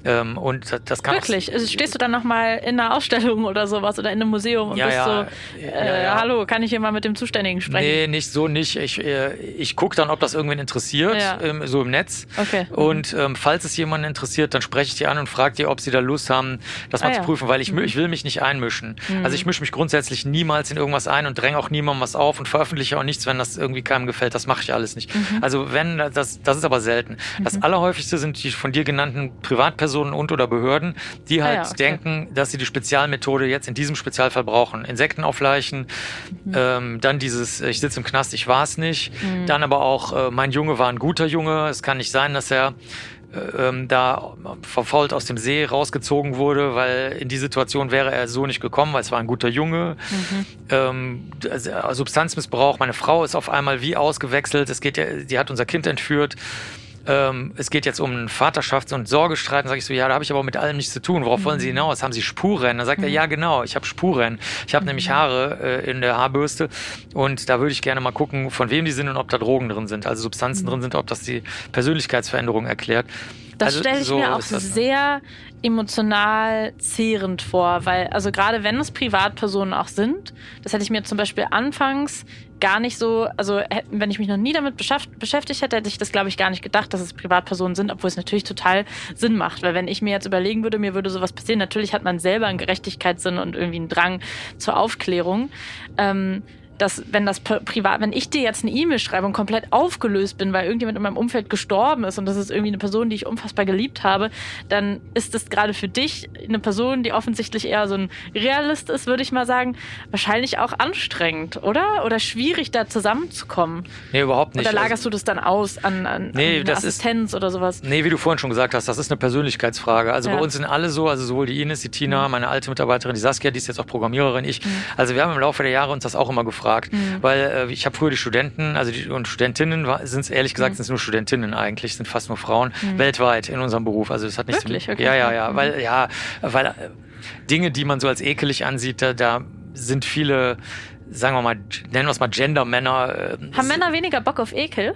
Ähm, und das kann Wirklich? Also stehst du dann nochmal in einer Ausstellung oder sowas oder in einem Museum und ja, bist ja, so, äh, ja, ja. hallo, kann ich hier mal mit dem Zuständigen sprechen? Nee, nicht so nicht. Ich, äh, ich gucke dann, ob das irgendwen interessiert, ähm, so im Netz. Okay. Und ähm, falls es jemanden interessiert, dann spreche ich die an und frage die, ob sie da Lust haben, das mal ah, zu prüfen, weil ich, mhm. ich will mich nicht einmischen. Mhm. Also ich mische mich grundsätzlich niemals in irgendwas ein und dränge auch niemandem was auf und veröffentliche auch nichts, wenn das irgendwie keinem gefällt. Das mache ich alles nicht. Mhm. Also wenn, das, das ist aber selten. Das mhm. allerhäufigste sind die von dir genannten Privatpersonen und oder Behörden, die halt ah, ja, okay. denken, dass sie die Spezialmethode jetzt in diesem Spezialfall brauchen. Insekten auf Leichen, mhm. ähm, dann dieses, ich sitze im Knast, ich war es nicht. Mhm. Dann aber auch, äh, mein Junge war ein guter Junge. Es kann nicht sein, dass er äh, ähm, da verfault aus dem See rausgezogen wurde, weil in die Situation wäre er so nicht gekommen, weil es war ein guter Junge. Mhm. Ähm, also Substanzmissbrauch, meine Frau ist auf einmal wie ausgewechselt, es geht ja, die hat unser Kind entführt ähm, es geht jetzt um einen Vaterschafts- und Sorgestreit. Dann sage ich so, ja, da habe ich aber mit allem nichts zu tun. Worauf mhm. wollen Sie mhm. hinaus? Haben Sie Spuren? Dann sagt mhm. er, ja, genau, ich habe Spuren. Ich habe mhm. nämlich Haare äh, in der Haarbürste und da würde ich gerne mal gucken, von wem die sind und ob da Drogen drin sind, also Substanzen mhm. drin sind, ob das die Persönlichkeitsveränderung erklärt. Das also, stelle ich so mir auch ne? sehr emotional zehrend vor, weil, also gerade wenn es Privatpersonen auch sind, das hätte ich mir zum Beispiel anfangs gar nicht so, also wenn ich mich noch nie damit beschäftigt hätte, hätte ich das, glaube ich, gar nicht gedacht, dass es Privatpersonen sind, obwohl es natürlich total Sinn macht. Weil wenn ich mir jetzt überlegen würde, mir würde sowas passieren, natürlich hat man selber einen Gerechtigkeitssinn und irgendwie einen Drang zur Aufklärung. Ähm, dass wenn das privat, wenn ich dir jetzt eine E-Mail schreibe und komplett aufgelöst bin, weil irgendjemand in meinem Umfeld gestorben ist und das ist irgendwie eine Person, die ich unfassbar geliebt habe, dann ist das gerade für dich eine Person, die offensichtlich eher so ein Realist ist, würde ich mal sagen, wahrscheinlich auch anstrengend, oder? Oder schwierig, da zusammenzukommen. Nee, überhaupt nicht. Oder lagerst also, du das dann aus an, an, nee, an Assistenz ist, oder sowas? Nee, wie du vorhin schon gesagt hast, das ist eine Persönlichkeitsfrage. Also ja. bei uns sind alle so, also sowohl die Ines, die Tina, mhm. meine alte Mitarbeiterin, die Saskia, die ist jetzt auch Programmiererin, ich. Mhm. Also wir haben im Laufe der Jahre uns das auch immer gefragt, mhm. weil äh, ich habe früher die Studenten, also die und Studentinnen sind es ehrlich gesagt, mhm. sind es nur Studentinnen eigentlich, sind fast nur Frauen mhm. weltweit in unserem Beruf. Also das hat nichts Wirklich? Okay. Ja, ja, ja, mhm. weil ja, weil äh, Dinge, die man so als ekelig ansieht, da, da sind viele sagen wir mal, nennen wir es mal Gender-Männer. Äh, Haben Männer weniger Bock auf Ekel?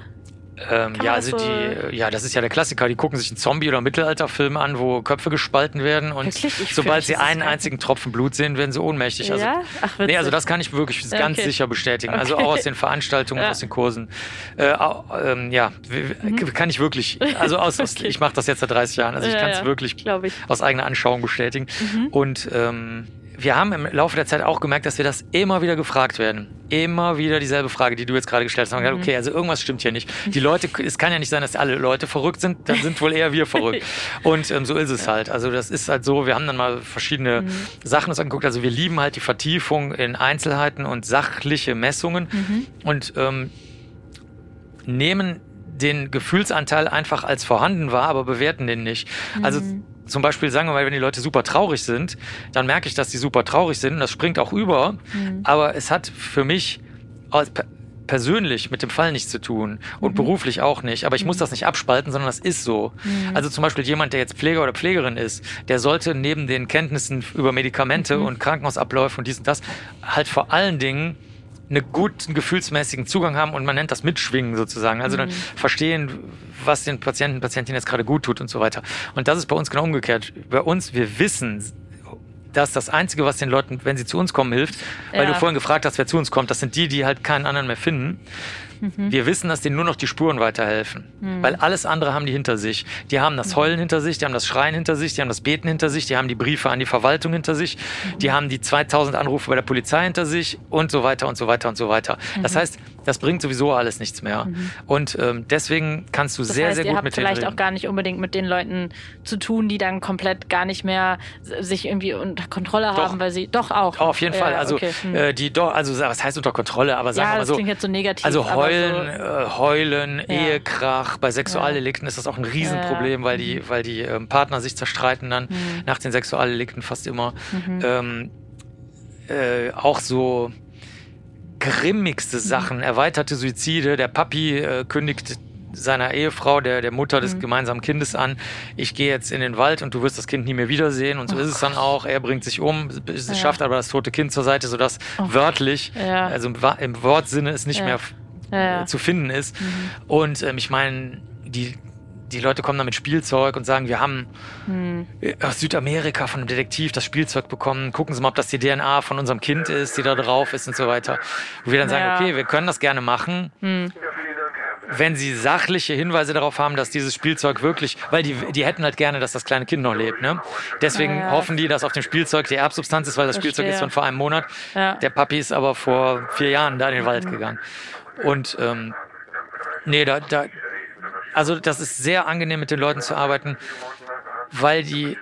Ähm, ja, also so die, ja, das ist ja der Klassiker. Die gucken sich einen Zombie- oder Mittelalterfilm an, wo Köpfe gespalten werden und sobald sie einen einzigen Tropfen Blut sehen, werden sie ohnmächtig. Also, ja? Ach, nee, also das kann ich wirklich ganz okay. sicher bestätigen. Also okay. Also auch aus den Veranstaltungen, ja. aus den Kursen. Äh, ähm, ja, mhm. kann ich wirklich. Also aus, aus ich mache das jetzt seit 30 Jahren. Also ich kann es ja, wirklich aus eigener Anschauung bestätigen. Mhm. Und ähm, wir haben im Laufe der Zeit auch gemerkt, dass wir das immer wieder gefragt werden. Immer wieder dieselbe Frage, die du jetzt gerade gestellt hast. Mhm. okay, also irgendwas stimmt hier nicht. Die Leute, es kann ja nicht sein, dass alle Leute verrückt sind, dann sind wohl eher wir verrückt. Und ähm, so ist es halt. Also das ist halt so, wir haben dann mal verschiedene mhm. Sachen uns angeguckt. Also wir lieben halt die Vertiefung in Einzelheiten und sachliche Messungen mhm. und ähm, nehmen den Gefühlsanteil einfach als vorhanden wahr, aber bewerten den nicht. Also mhm zum Beispiel sagen wir mal, wenn die Leute super traurig sind, dann merke ich, dass die super traurig sind. Das springt auch über. Mhm. Aber es hat für mich persönlich mit dem Fall nichts zu tun und mhm. beruflich auch nicht. Aber ich mhm. muss das nicht abspalten, sondern das ist so. Mhm. Also zum Beispiel jemand, der jetzt Pfleger oder Pflegerin ist, der sollte neben den Kenntnissen über Medikamente mhm. und Krankenhausabläufe und dies und das halt vor allen Dingen einen guten gefühlsmäßigen Zugang haben und man nennt das Mitschwingen sozusagen. Also dann mhm. verstehen, was den Patienten, Patientinnen jetzt gerade gut tut und so weiter. Und das ist bei uns genau umgekehrt. Bei uns, wir wissen, dass das Einzige, was den Leuten, wenn sie zu uns kommen, hilft, weil ja. du vorhin gefragt hast, wer zu uns kommt, das sind die, die halt keinen anderen mehr finden. Mhm. Wir wissen, dass denen nur noch die Spuren weiterhelfen. Mhm. Weil alles andere haben die hinter sich. Die haben das mhm. Heulen hinter sich, die haben das Schreien hinter sich, die haben das Beten hinter sich, die haben die Briefe an die Verwaltung hinter sich, mhm. die haben die 2000 Anrufe bei der Polizei hinter sich und so weiter und so weiter und so weiter. Das mhm. heißt, das bringt sowieso alles nichts mehr. Und ähm, deswegen kannst du das sehr, heißt, sehr gut mit denen vielleicht auch gar nicht unbedingt mit den Leuten zu tun, die dann komplett gar nicht mehr sich irgendwie unter Kontrolle doch. haben, weil sie doch auch. Oh, auf jeden Fall. Also okay. hm. äh, die doch, also was heißt unter Kontrolle? Aber sagen ja, wir mal so. Das klingt jetzt so negativ. Also heulen, so, äh, heulen, ja. Ehekrach. Bei Sexualdelikten ja. ist das auch ein Riesenproblem, weil die, mhm. weil die ähm, Partner sich zerstreiten dann mhm. nach den Sexualdelikten fast immer. Mhm. Ähm, äh, auch so grimmigste mhm. Sachen, erweiterte Suizide. Der Papi äh, kündigt seiner Ehefrau, der, der Mutter des mhm. gemeinsamen Kindes an, ich gehe jetzt in den Wald und du wirst das Kind nie mehr wiedersehen. Und so oh ist es dann auch. Er bringt sich um, ja. schafft aber das tote Kind zur Seite, sodass oh. wörtlich, ja. also im, im, Wortsinne es nicht ja. mehr zu finden ist. Mhm. Und ähm, ich meine, die, die Leute kommen dann mit Spielzeug und sagen, wir haben hm. aus Südamerika von einem Detektiv das Spielzeug bekommen, gucken Sie mal, ob das die DNA von unserem Kind ist, die da drauf ist und so weiter. Wo wir dann sagen, ja. okay, wir können das gerne machen. Hm. Wenn sie sachliche Hinweise darauf haben, dass dieses Spielzeug wirklich, weil die, die hätten halt gerne, dass das kleine Kind noch lebt. Ne? Deswegen ja, ja. hoffen die, dass auf dem Spielzeug die Erbsubstanz ist, weil das Verstehe. Spielzeug ist von vor einem Monat. Der Papi ist aber vor vier Jahren da in den Wald gegangen. Und ähm, nee, da, da, also das ist sehr angenehm, mit den Leuten zu arbeiten, weil die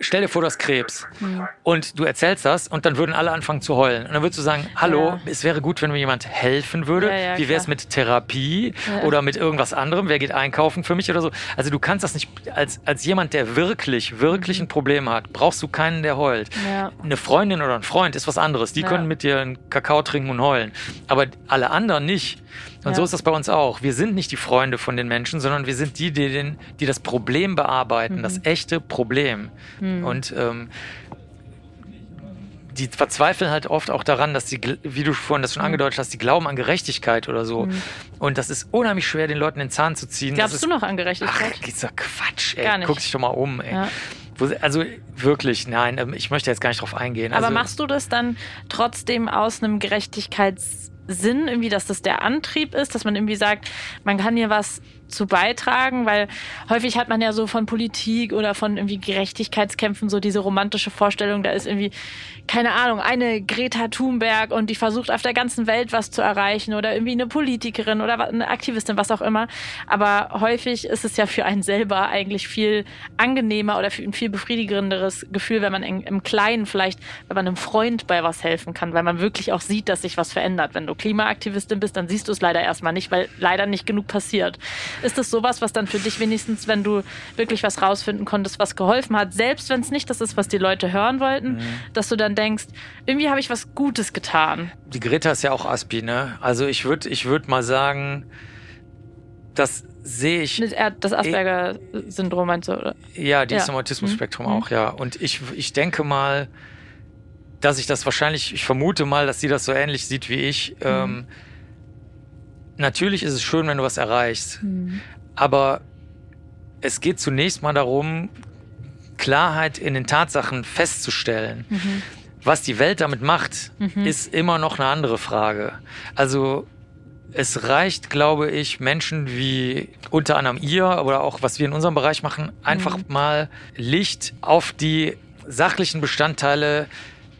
stell dir vor, du hast Krebs mhm. und du erzählst das und dann würden alle anfangen zu heulen. Und dann würdest du sagen, hallo, ja. es wäre gut, wenn mir jemand helfen würde. Ja, ja, Wie wäre es mit Therapie oder mit irgendwas anderem? Wer geht einkaufen für mich oder so? Also du kannst das nicht, als, als jemand, der wirklich, wirklich ein Problem hat, brauchst du keinen, der heult. Eine Freundin oder ein Freund ist was anderes. Die können mit dir einen Kakao trinken und heulen. Aber alle anderen nicht. Und ja. so ist das bei uns auch. Wir sind nicht die Freunde von den Menschen, sondern wir sind die, die, den, die das Problem bearbeiten, mhm. das echte Problem. Mhm. Und ähm, die verzweifeln halt oft auch daran, dass die, wie du vorhin das schon mhm. angedeutet hast, die glauben an Gerechtigkeit oder so. Mhm. Und das ist unheimlich schwer, den Leuten den Zahn zu ziehen. Glaubst du noch an Gerechtigkeit? Ach, ist doch Quatsch, ey. Gar nicht. Guck dich doch mal um, ey. Ja. Also wirklich, nein, ähm, ich möchte jetzt gar nicht drauf eingehen. Aber also, machst du das dann trotzdem aus einem Gerechtigkeitssinn, irgendwie, dass das der Antrieb ist, dass man irgendwie sagt, man kann hier was zu beitragen, weil häufig hat man ja so von Politik oder von irgendwie Gerechtigkeitskämpfen so diese romantische Vorstellung, da ist irgendwie, keine Ahnung, eine Greta Thunberg und die versucht auf der ganzen Welt was zu erreichen oder irgendwie eine Politikerin oder eine Aktivistin, was auch immer. Aber häufig ist es ja für einen selber eigentlich viel angenehmer oder ein viel befriedigenderes Gefühl, wenn man im Kleinen vielleicht, wenn man einem Freund bei was helfen kann, weil man wirklich auch sieht, dass sich was verändert. Wenn du Klimaaktivistin bist, dann siehst du es leider erstmal nicht, weil leider nicht genug passiert. Ist das sowas, was dann für dich wenigstens, wenn du wirklich was rausfinden konntest, was geholfen hat, selbst wenn es nicht das ist, was die Leute hören wollten, mhm. dass du dann denkst, irgendwie habe ich was Gutes getan? Die Greta ist ja auch Aspi, ne? Also ich würde ich würd mal sagen, das sehe ich. Das Asperger-Syndrom meinst du, oder? Ja, die ja. ist im Autismus-Spektrum mhm. auch, ja. Und ich, ich denke mal, dass ich das wahrscheinlich, ich vermute mal, dass sie das so ähnlich sieht wie ich. Mhm. Ähm, natürlich ist es schön, wenn du was erreichst, mhm. aber es geht zunächst mal darum, Klarheit in den Tatsachen festzustellen. Mhm. Was die Welt damit macht, mhm. ist immer noch eine andere Frage. Also es reicht, glaube ich, Menschen wie unter anderem ihr oder auch was wir in unserem Bereich machen, einfach mhm. mal Licht auf die sachlichen Bestandteile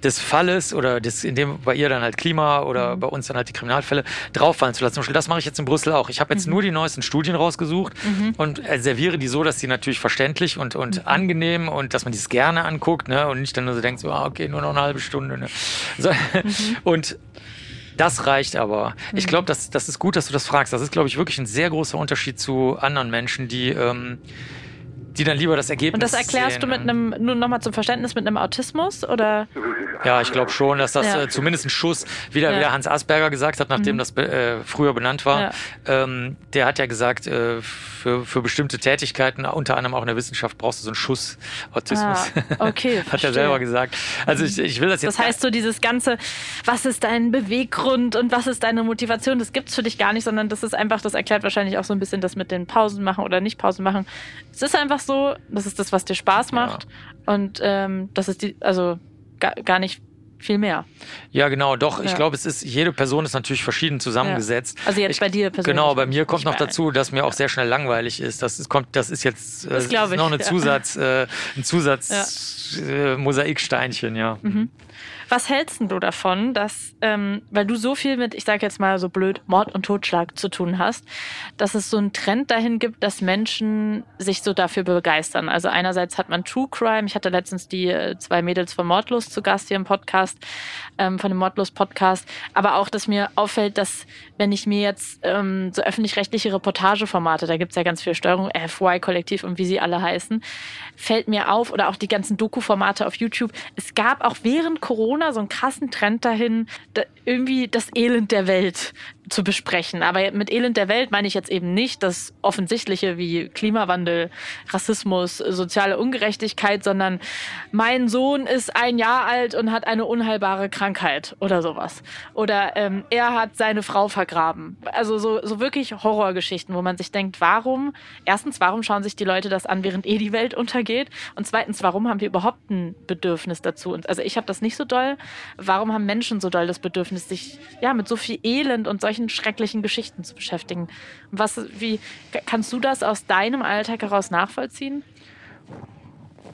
des Falles oder des, in dem bei ihr dann halt Klima oder mhm. bei uns dann halt die Kriminalfälle drauffallen zu lassen. Zum Beispiel, das mache ich jetzt in Brüssel auch. Ich habe jetzt mhm. nur die neuesten Studien rausgesucht mhm. und serviere die so, dass die natürlich verständlich und, und mhm. angenehm und dass man die gerne anguckt ne? und nicht dann nur so denkt, so, ah, okay, nur noch eine halbe Stunde. Ne? So, mhm. und das reicht aber. Ich mhm. glaube, das, das ist gut, dass du das fragst. Das ist, glaube ich, wirklich ein sehr großer Unterschied zu anderen Menschen, die ähm, die dann lieber das Ergebnis. Und das erklärst sehen. du mit einem, nur nochmal zum Verständnis, mit einem Autismus oder? Ja, ich glaube schon, dass das ja. äh, zumindest ein Schuss, wie der, ja. wie der Hans Asperger gesagt hat, nachdem mhm. das äh, früher benannt war, ja. ähm, der hat ja gesagt, äh, für, für bestimmte Tätigkeiten, unter anderem auch in der Wissenschaft, brauchst du so einen Schuss Autismus. Ah, okay. hat er selber gesagt. Also ich, ich will das jetzt. Das heißt so dieses ganze, was ist dein Beweggrund und was ist deine Motivation, das gibt es für dich gar nicht, sondern das ist einfach, das erklärt wahrscheinlich auch so ein bisschen das mit den Pausen machen oder nicht Pausen machen. Es ist einfach so, das ist das, was dir Spaß macht. Ja. Und ähm, das ist die, also gar, gar nicht viel mehr. Ja, genau, doch. Ja. Ich glaube, es ist, jede Person ist natürlich verschieden zusammengesetzt. Ja. Also jetzt ich, bei dir persönlich. Genau, bei mir kommt noch dazu, dass mir auch sehr schnell langweilig ist. Das ist, kommt, das ist jetzt äh, das noch eine Zusatz, äh, ein Zusatz äh, Mosaiksteinchen, ja. Mhm. Was hältst du davon, dass, ähm, weil du so viel mit, ich sage jetzt mal so blöd, Mord und Totschlag zu tun hast, dass es so einen Trend dahin gibt, dass Menschen sich so dafür begeistern? Also einerseits hat man True Crime. Ich hatte letztens die äh, zwei Mädels von Mordlos zu Gast hier im Podcast, ähm, von dem Mordlos Podcast. Aber auch, dass mir auffällt, dass wenn ich mir jetzt ähm, so öffentlich-rechtliche Reportageformate, da gibt's ja ganz viel Steuerung, FY-Kollektiv und wie sie alle heißen, fällt mir auf, oder auch die ganzen Doku-Formate auf YouTube, es gab auch während Corona so einen krassen Trend dahin, da irgendwie das Elend der Welt zu besprechen. Aber mit Elend der Welt meine ich jetzt eben nicht das Offensichtliche wie Klimawandel, Rassismus, soziale Ungerechtigkeit, sondern mein Sohn ist ein Jahr alt und hat eine unheilbare Krankheit oder sowas. Oder ähm, er hat seine Frau vergraben. Also so, so wirklich Horrorgeschichten, wo man sich denkt, warum, erstens, warum schauen sich die Leute das an, während eh die Welt untergeht? Und zweitens, warum haben wir überhaupt ein Bedürfnis dazu? Und also ich habe das nicht so doll. Warum haben Menschen so doll das Bedürfnis, sich ja mit so viel Elend und solchen schrecklichen Geschichten zu beschäftigen. Was, wie, kannst du das aus deinem Alltag heraus nachvollziehen?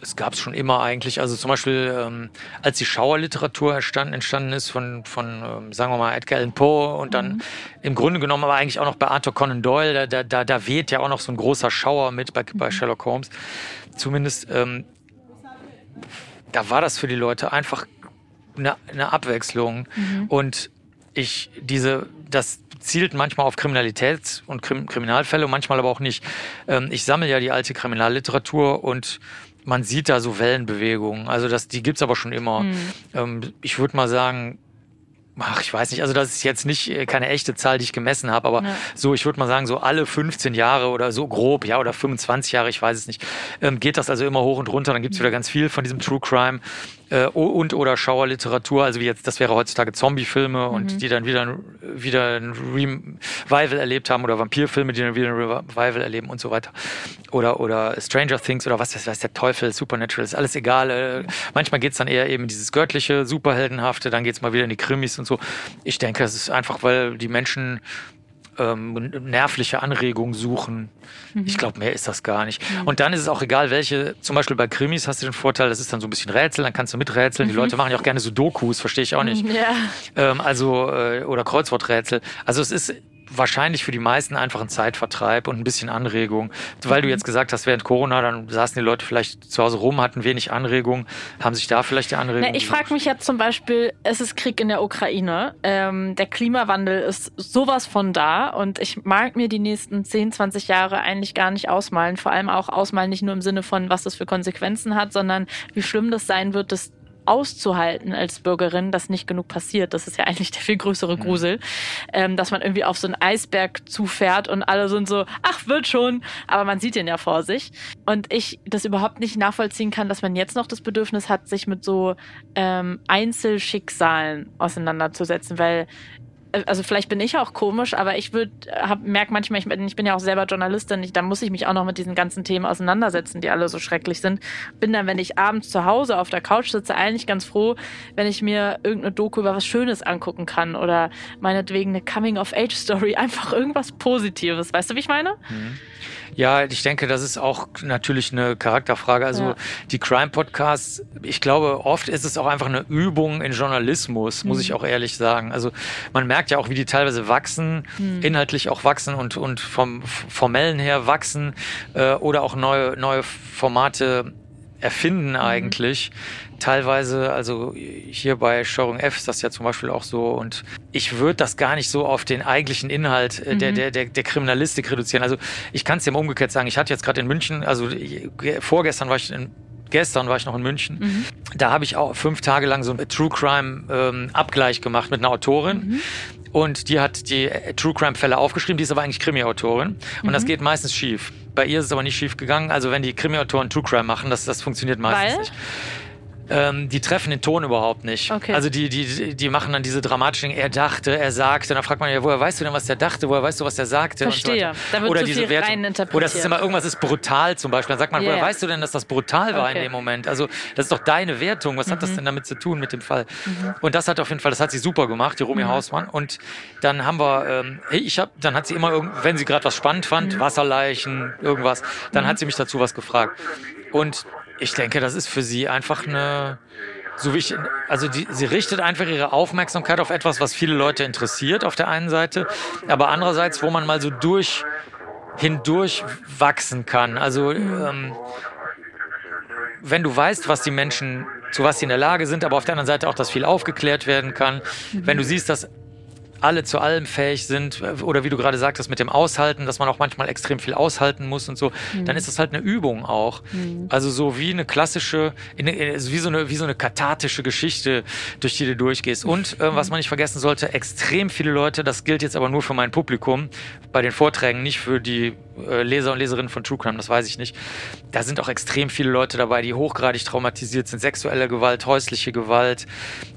es gab es schon immer eigentlich. Also zum Beispiel, ähm, als die Schauerliteratur entstanden, entstanden ist von, von ähm, sagen wir mal, Edgar Allan Poe und dann mhm. im Grunde genommen aber eigentlich auch noch bei Arthur Conan Doyle, da, da, da weht ja auch noch so ein großer Schauer mit bei, bei mhm. Sherlock Holmes. Zumindest, ähm, da war das für die Leute einfach eine, eine Abwechslung. Mhm. Und ich diese, das zielt manchmal auf Kriminalität und Krim Kriminalfälle, manchmal aber auch nicht. Ähm, ich sammle ja die alte Kriminalliteratur und man sieht da so Wellenbewegungen. Also das, die gibt's aber schon immer. Mhm. Ähm, ich würde mal sagen, Ach, ich weiß nicht, also das ist jetzt nicht äh, keine echte Zahl, die ich gemessen habe, aber ja. so, ich würde mal sagen, so alle 15 Jahre oder so grob, ja, oder 25 Jahre, ich weiß es nicht, ähm, geht das also immer hoch und runter, dann gibt's wieder ganz viel von diesem True Crime. Äh, und oder Schauerliteratur, also wie jetzt, das wäre heutzutage Zombiefilme mhm. und die dann wieder, wieder ein Revival erlebt haben oder Vampirfilme, die dann wieder ein Revival erleben und so weiter. Oder, oder Stranger Things oder was weiß der Teufel, Supernatural, ist alles egal. Äh, manchmal geht es dann eher eben dieses göttliche, superheldenhafte, dann geht es mal wieder in die Krimis und so. Ich denke, das ist einfach, weil die Menschen ähm, nervliche Anregungen suchen. Mhm. Ich glaube, mehr ist das gar nicht. Mhm. Und dann ist es auch egal, welche, zum Beispiel bei Krimis hast du den Vorteil, das ist dann so ein bisschen Rätsel, dann kannst du miträtseln. Mhm. Die Leute machen ja auch gerne so Dokus, verstehe ich auch nicht. Ja. Ähm, also, äh, oder Kreuzworträtsel. Also es ist wahrscheinlich für die meisten einfach ein Zeitvertreib und ein bisschen Anregung. Weil mhm. du jetzt gesagt hast, während Corona, dann saßen die Leute vielleicht zu Hause rum, hatten wenig Anregung, haben sich da vielleicht die Anregung. Na, ich frage mich jetzt zum Beispiel, es ist Krieg in der Ukraine, ähm, der Klimawandel ist sowas von da und ich mag mir die nächsten 10, 20 Jahre eigentlich gar nicht ausmalen. Vor allem auch ausmalen nicht nur im Sinne von, was das für Konsequenzen hat, sondern wie schlimm das sein wird, dass auszuhalten als Bürgerin, dass nicht genug passiert. Das ist ja eigentlich der viel größere. Grusel, mhm. ähm, dass man irgendwie auf so einen Eisberg zufährt und alle sind so, ach, wird schon, aber man sieht den ja vor sich. Und ich das überhaupt nicht nachvollziehen kann, dass man jetzt noch das Bedürfnis hat, sich mit so ähm, Einzelschicksalen auseinanderzusetzen, weil also vielleicht bin ich auch komisch, aber ich würde, merke manchmal, ich, ich, bin ja auch selber Journalistin, ich, da muss ich mich auch noch mit diesen ganzen Themen auseinandersetzen, die alle so schrecklich sind. Bin dann, wenn ich abends zu Hause auf der Couch sitze, eigentlich ganz froh, wenn ich mir irgendeine Doku über was Schönes angucken kann oder meinetwegen eine Coming-of-Age-Story, einfach irgendwas Positives. Weißt du, wie ich meine? Mhm. Ja, ich denke, das ist auch natürlich eine Charakterfrage. Also ja. die Crime-Podcasts, ich glaube, oft ist es auch einfach eine Übung in Journalismus, muss mhm. ich auch ehrlich sagen. Also man merkt ja auch, wie die teilweise wachsen, mhm. inhaltlich auch wachsen und, und vom Formellen her wachsen äh, oder auch neue, neue Formate erfinden mhm. eigentlich. Mhm. Teilweise, also hier bei Steuerung F ist das ja zum Beispiel auch so. Und ich würde das gar nicht so auf den eigentlichen Inhalt äh, mhm. der, der, der, der Kriminalistik reduzieren. Also ich kann es dir mal umgekehrt sagen, ich hatte jetzt gerade in München, also vorgestern war ich in gestern war ich noch in München. Mhm. Da habe ich auch fünf Tage lang so einen True Crime ähm, Abgleich gemacht mit einer Autorin. Mhm. Und die hat die äh, True Crime Fälle aufgeschrieben, die ist aber eigentlich Krimi-Autorin. Und mhm. das geht meistens schief. Bei ihr ist es aber nicht schief gegangen. Also wenn die Krimi-Autoren True Crime machen, das, das funktioniert meistens Weil? nicht ähm, die treffen den Ton überhaupt nicht. Okay. Also die, die, die machen dann diese dramatischen, er dachte, er sagte, dann fragt man ja, woher weißt du denn, was der dachte, woher weißt du, was der sagte? Verstehe. So da wird oder diese Werte, Oder das ist immer, irgendwas ist brutal zum Beispiel. Dann sagt man, yeah. woher weißt du denn, dass das brutal war okay. in dem Moment? Also das ist doch deine Wertung. Was mhm. hat das mhm. denn damit zu tun mit dem Fall? Mhm. Und das hat auf jeden Fall, das hat sie super gemacht, die Romy mhm. Hausmann. Und dann haben wir, ähm, ich habe, dann hat sie immer, wenn sie gerade was spannend fand, mhm. Wasserleichen, irgendwas, dann hat sie mich dazu was gefragt. Und ich denke, das ist für sie einfach eine, so wie ich, also die, sie richtet einfach ihre Aufmerksamkeit auf etwas, was viele Leute interessiert auf der einen Seite, aber andererseits, wo man mal so durch, hindurch wachsen kann. Also, ähm, wenn du weißt, was die Menschen, zu was sie in der Lage sind, aber auf der anderen Seite auch, dass viel aufgeklärt werden kann. Wenn du siehst, dass alle zu allem fähig sind oder wie du gerade sagtest mit dem Aushalten, dass man auch manchmal extrem viel aushalten muss und so, mhm. dann ist das halt eine Übung auch. Mhm. Also so wie eine klassische, wie so eine, wie so eine kathartische Geschichte, durch die du durchgehst. Und äh, was man nicht vergessen sollte, extrem viele Leute, das gilt jetzt aber nur für mein Publikum, bei den Vorträgen, nicht für die äh, Leser und Leserinnen von True Crime, das weiß ich nicht. Da sind auch extrem viele Leute dabei, die hochgradig traumatisiert sind. Sexuelle Gewalt, häusliche Gewalt, äh,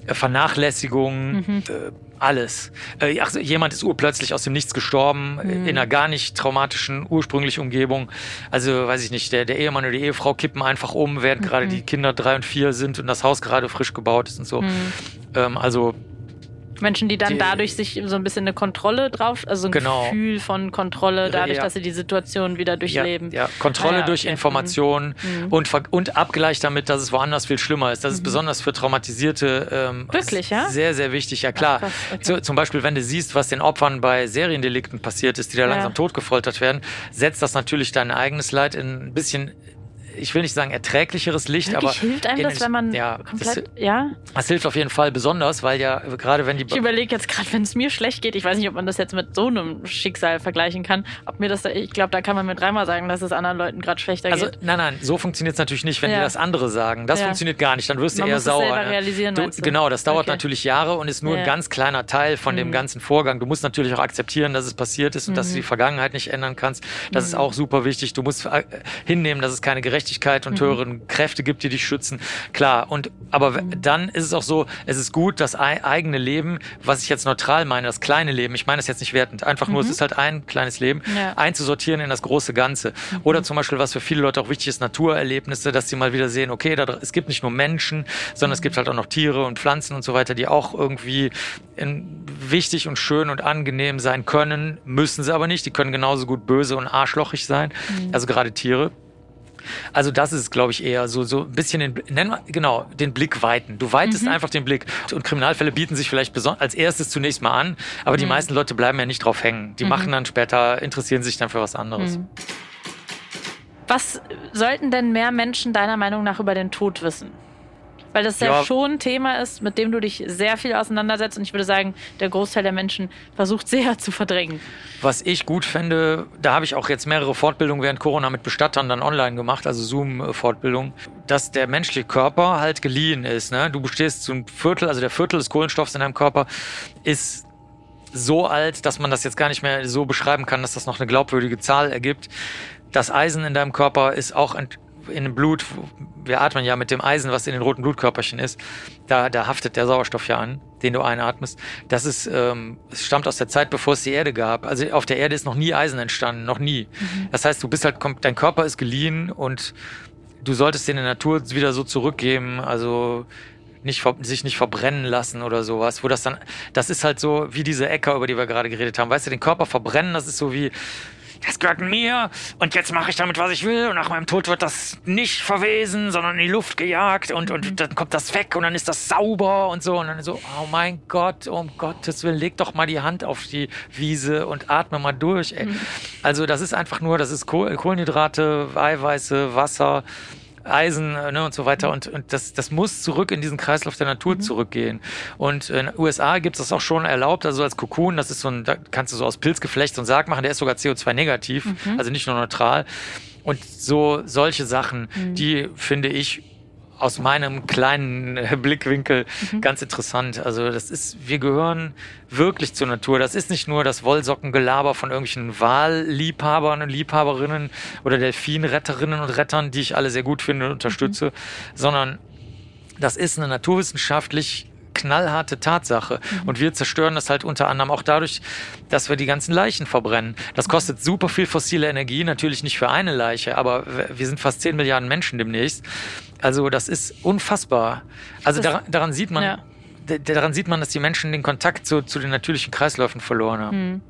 Vernachlässigung, mhm. äh, alles. Äh, ach, jemand ist urplötzlich aus dem Nichts gestorben, mhm. in einer gar nicht traumatischen ursprünglichen Umgebung. Also, weiß ich nicht, der, der Ehemann oder die Ehefrau kippen einfach um, während mhm. gerade die Kinder drei und vier sind und das Haus gerade frisch gebaut ist und so. Mhm. Ähm, also Menschen, die dann die, dadurch sich so ein bisschen eine Kontrolle drauf, also ein genau. Gefühl von Kontrolle, dadurch, ja. dass sie die Situation wieder durchleben. Ja, ja. Kontrolle ah, ja, durch okay. Information mhm. und, und Abgleich damit, dass es woanders viel schlimmer ist. Das mhm. ist besonders für Traumatisierte ähm, Wirklich, ja? sehr, sehr wichtig. Ja klar. Ach, okay. Zu, zum Beispiel, wenn du siehst, was den Opfern bei Seriendelikten passiert ist, die da langsam totgefoltert werden, setzt das natürlich dein eigenes Leid in ein bisschen ich will nicht sagen erträglicheres Licht, Wirklich aber. Hilft einem das, wenn man ja, komplett, das, ja? Das hilft auf jeden Fall besonders, weil ja gerade wenn die. Ich überlege jetzt gerade, wenn es mir schlecht geht, ich weiß nicht, ob man das jetzt mit so einem Schicksal vergleichen kann, ob mir das, ich glaube, da kann man mir dreimal sagen, dass es anderen Leuten gerade schlechter also, geht. Nein, nein, so funktioniert es natürlich nicht, wenn ja. dir das andere sagen. Das ja. funktioniert gar nicht, dann wirst man du eher sauer. Das ne? realisieren, du, genau, das dauert okay. natürlich Jahre und ist nur ein ganz kleiner Teil von mhm. dem ganzen Vorgang. Du musst natürlich auch akzeptieren, dass es passiert ist und mhm. dass du die mhm. Vergangenheit nicht ändern kannst. Das mhm. ist auch super wichtig. Du musst äh, hinnehmen, dass es keine Gerechtigkeit Gerechtigkeit und mhm. höheren Kräfte gibt, die dich schützen. Klar. Und aber mhm. dann ist es auch so, es ist gut, das eigene Leben, was ich jetzt neutral meine, das kleine Leben, ich meine das jetzt nicht wertend, einfach nur, mhm. es ist halt ein kleines Leben, ja. einzusortieren in das große Ganze. Mhm. Oder zum Beispiel, was für viele Leute auch wichtig ist, Naturerlebnisse, dass sie mal wieder sehen, okay, da, es gibt nicht nur Menschen, sondern es gibt halt auch noch Tiere und Pflanzen und so weiter, die auch irgendwie in, wichtig und schön und angenehm sein können, müssen sie aber nicht. Die können genauso gut böse und arschlochig sein, mhm. also gerade Tiere. Also das ist, glaube ich, eher so, so ein bisschen den, nenn mal, genau, den Blick weiten. Du weitest mhm. einfach den Blick. Und Kriminalfälle bieten sich vielleicht als erstes zunächst mal an, aber die mhm. meisten Leute bleiben ja nicht drauf hängen. Die mhm. machen dann später, interessieren sich dann für was anderes. Mhm. Was sollten denn mehr Menschen deiner Meinung nach über den Tod wissen? Weil das ja, ja, schon ein Thema ist, mit dem du dich sehr viel auseinandersetzt. Und ich würde sagen, der Großteil der Menschen versucht sehr zu verdrängen. Was ich gut fände, da habe ich auch jetzt mehrere Fortbildungen während Corona mit Bestattern dann online gemacht, also Zoom-Fortbildung, dass der menschliche Körper halt geliehen ist. Ne? Du bestehst zum Viertel, also der Viertel des Kohlenstoffs in deinem Körper ist so alt, dass man das jetzt gar nicht mehr so beschreiben kann, dass das noch eine glaubwürdige Zahl ergibt. Das Eisen in deinem Körper ist auch in dem Blut, wir atmen ja mit dem Eisen, was in den roten Blutkörperchen ist, da, da haftet der Sauerstoff ja an, den du einatmest. Das ist, ähm, es stammt aus der Zeit, bevor es die Erde gab. Also auf der Erde ist noch nie Eisen entstanden, noch nie. Mhm. Das heißt, du bist halt, dein Körper ist geliehen und du solltest den in der Natur wieder so zurückgeben. Also nicht, sich nicht verbrennen lassen oder sowas, wo das dann, das ist halt so wie diese Äcker, über die wir gerade geredet haben. Weißt du, den Körper verbrennen, das ist so wie, das gehört mir und jetzt mache ich damit, was ich will und nach meinem Tod wird das nicht verwesen, sondern in die Luft gejagt und, und mhm. dann kommt das weg und dann ist das sauber und so und dann so, oh mein Gott, um Gottes Willen, leg doch mal die Hand auf die Wiese und atme mal durch. Ey. Mhm. Also das ist einfach nur, das ist Kohlenhydrate, Eiweiße, Wasser, Eisen äh, ne, und so weiter. Und, und das, das muss zurück in diesen Kreislauf der Natur mhm. zurückgehen. Und in den USA gibt es das auch schon erlaubt, also als Kokon, das ist so ein, da kannst du so aus Pilzgeflecht so einen Sarg machen, der ist sogar CO2-negativ, mhm. also nicht nur neutral. Und so solche Sachen, mhm. die finde ich aus meinem kleinen äh, Blickwinkel mhm. ganz interessant. Also das ist, wir gehören wirklich zur Natur. Das ist nicht nur das Wollsockengelaber von irgendwelchen Wahlliebhabern und Liebhaberinnen oder Delfinretterinnen und Rettern, die ich alle sehr gut finde und unterstütze, mhm. sondern das ist eine naturwissenschaftlich knallharte Tatsache. Mhm. Und wir zerstören das halt unter anderem auch dadurch, dass wir die ganzen Leichen verbrennen. Das kostet super viel fossile Energie, natürlich nicht für eine Leiche, aber wir sind fast 10 Milliarden Menschen demnächst. Also das ist unfassbar. Also daran, daran, sieht man, ja. Daran sieht man, dass die Menschen den Kontakt zu, zu den natürlichen Kreisläufen verloren haben. Hm.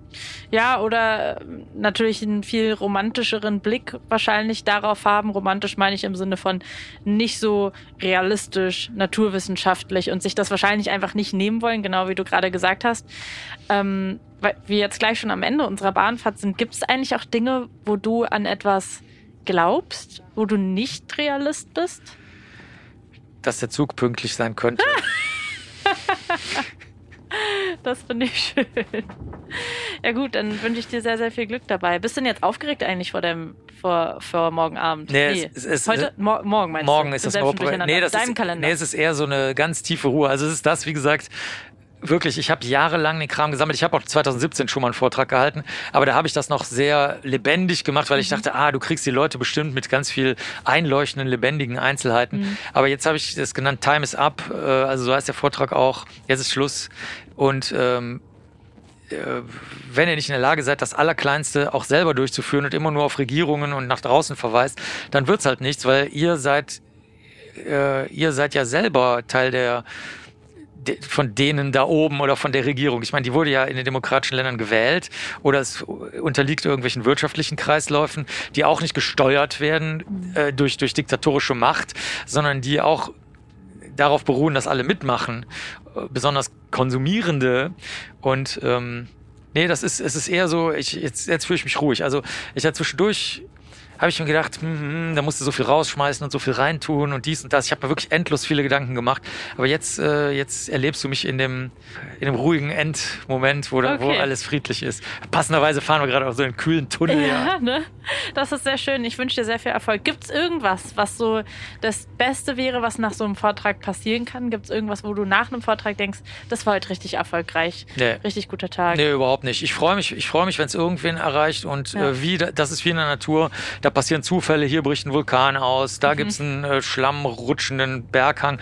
Ja, oder äh, natürlich einen viel romantischeren Blick wahrscheinlich darauf haben. Romantisch meine ich im Sinne von nicht so realistisch, naturwissenschaftlich und sich das wahrscheinlich einfach nicht nehmen wollen, genau wie du gerade gesagt hast. Ähm, weil wir jetzt gleich schon am Ende unserer Bahnfahrt sind, gibt es eigentlich auch Dinge, wo du an etwas glaubst, wo du nicht Realist bist? Dass der Zug pünktlich sein könnte. das finde ich schön. Ja gut, dann wünsche ich dir sehr, sehr viel Glück dabei. Bist du denn jetzt aufgeregt eigentlich vor dem vor, vor morgen Abend? Nee, nee. Es, es, heute Mo morgen meinst morgen du? ist das Vorbereitung. Nee, das ist, nee, es ist eher so eine ganz tiefe Ruhe. Also es ist das, wie gesagt, wirklich, ich habe jahrelang den Kram gesammelt. Ich habe auch 2017 schon mal einen Vortrag gehalten, aber da habe ich das noch sehr lebendig gemacht, weil ich mhm. dachte, ah, du kriegst die Leute bestimmt mit ganz viel einleuchtenden, lebendigen Einzelheiten. Mhm. Aber jetzt habe ich das genannt, Time is up, äh, also so heißt der Vortrag auch, jetzt ist Schluss. Und ähm, äh, wenn ihr nicht in der Lage seid, das Allerkleinste auch selber durchzuführen und immer nur auf Regierungen und nach draußen verweist, dann wird's halt nichts, weil ihr seid, äh, ihr seid ja selber Teil der von denen da oben oder von der Regierung. Ich meine, die wurde ja in den demokratischen Ländern gewählt oder es unterliegt irgendwelchen wirtschaftlichen Kreisläufen, die auch nicht gesteuert werden äh, durch, durch diktatorische Macht, sondern die auch darauf beruhen, dass alle mitmachen, besonders Konsumierende und ähm, nee, das ist, es ist eher so, ich, jetzt, jetzt fühle ich mich ruhig. Also ich hatte zwischendurch habe ich mir gedacht, hm, hm, da musst du so viel rausschmeißen und so viel reintun und dies und das. Ich habe mir wirklich endlos viele Gedanken gemacht. Aber jetzt, äh, jetzt erlebst du mich in dem, in dem ruhigen Endmoment, wo, okay. wo alles friedlich ist. Passenderweise fahren wir gerade auf so einen kühlen Tunnel. Ja. Ne? Das ist sehr schön. Ich wünsche dir sehr viel Erfolg. Gibt es irgendwas, was so das Beste wäre, was nach so einem Vortrag passieren kann? Gibt es irgendwas, wo du nach einem Vortrag denkst, das war heute richtig erfolgreich? Nee. Richtig guter Tag. Nee, überhaupt nicht. Ich freue mich, ich freue mich, wenn es irgendwen erreicht und ja. äh, wie, das ist wie in der Natur da passieren Zufälle, hier bricht ein Vulkan aus, da mhm. gibt es einen äh, schlammrutschenden Berghang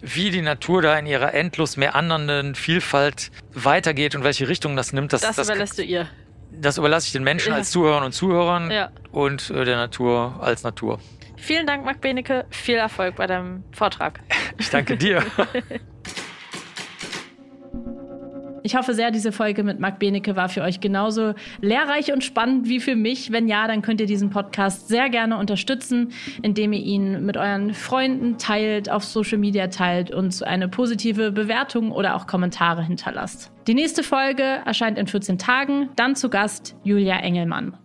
wie die Natur da in ihrer endlos meandernden Vielfalt weitergeht und welche Richtung das nimmt, das, das, das überlässt du ihr. Das überlasse ich den Menschen ja. als Zuhörern und Zuhörern ja. und äh, der Natur als Natur. Vielen Dank, Marc Benecke. Viel Erfolg bei deinem Vortrag. Ich danke dir. Ich hoffe sehr, diese Folge mit Marc Benecke war für euch genauso lehrreich und spannend wie für mich. Wenn ja, dann könnt ihr diesen Podcast sehr gerne unterstützen, indem ihr ihn mit euren Freunden teilt, auf Social Media teilt und eine positive Bewertung oder auch Kommentare hinterlasst. Die nächste Folge erscheint in 14 Tagen. Dann zu Gast Julia Engelmann.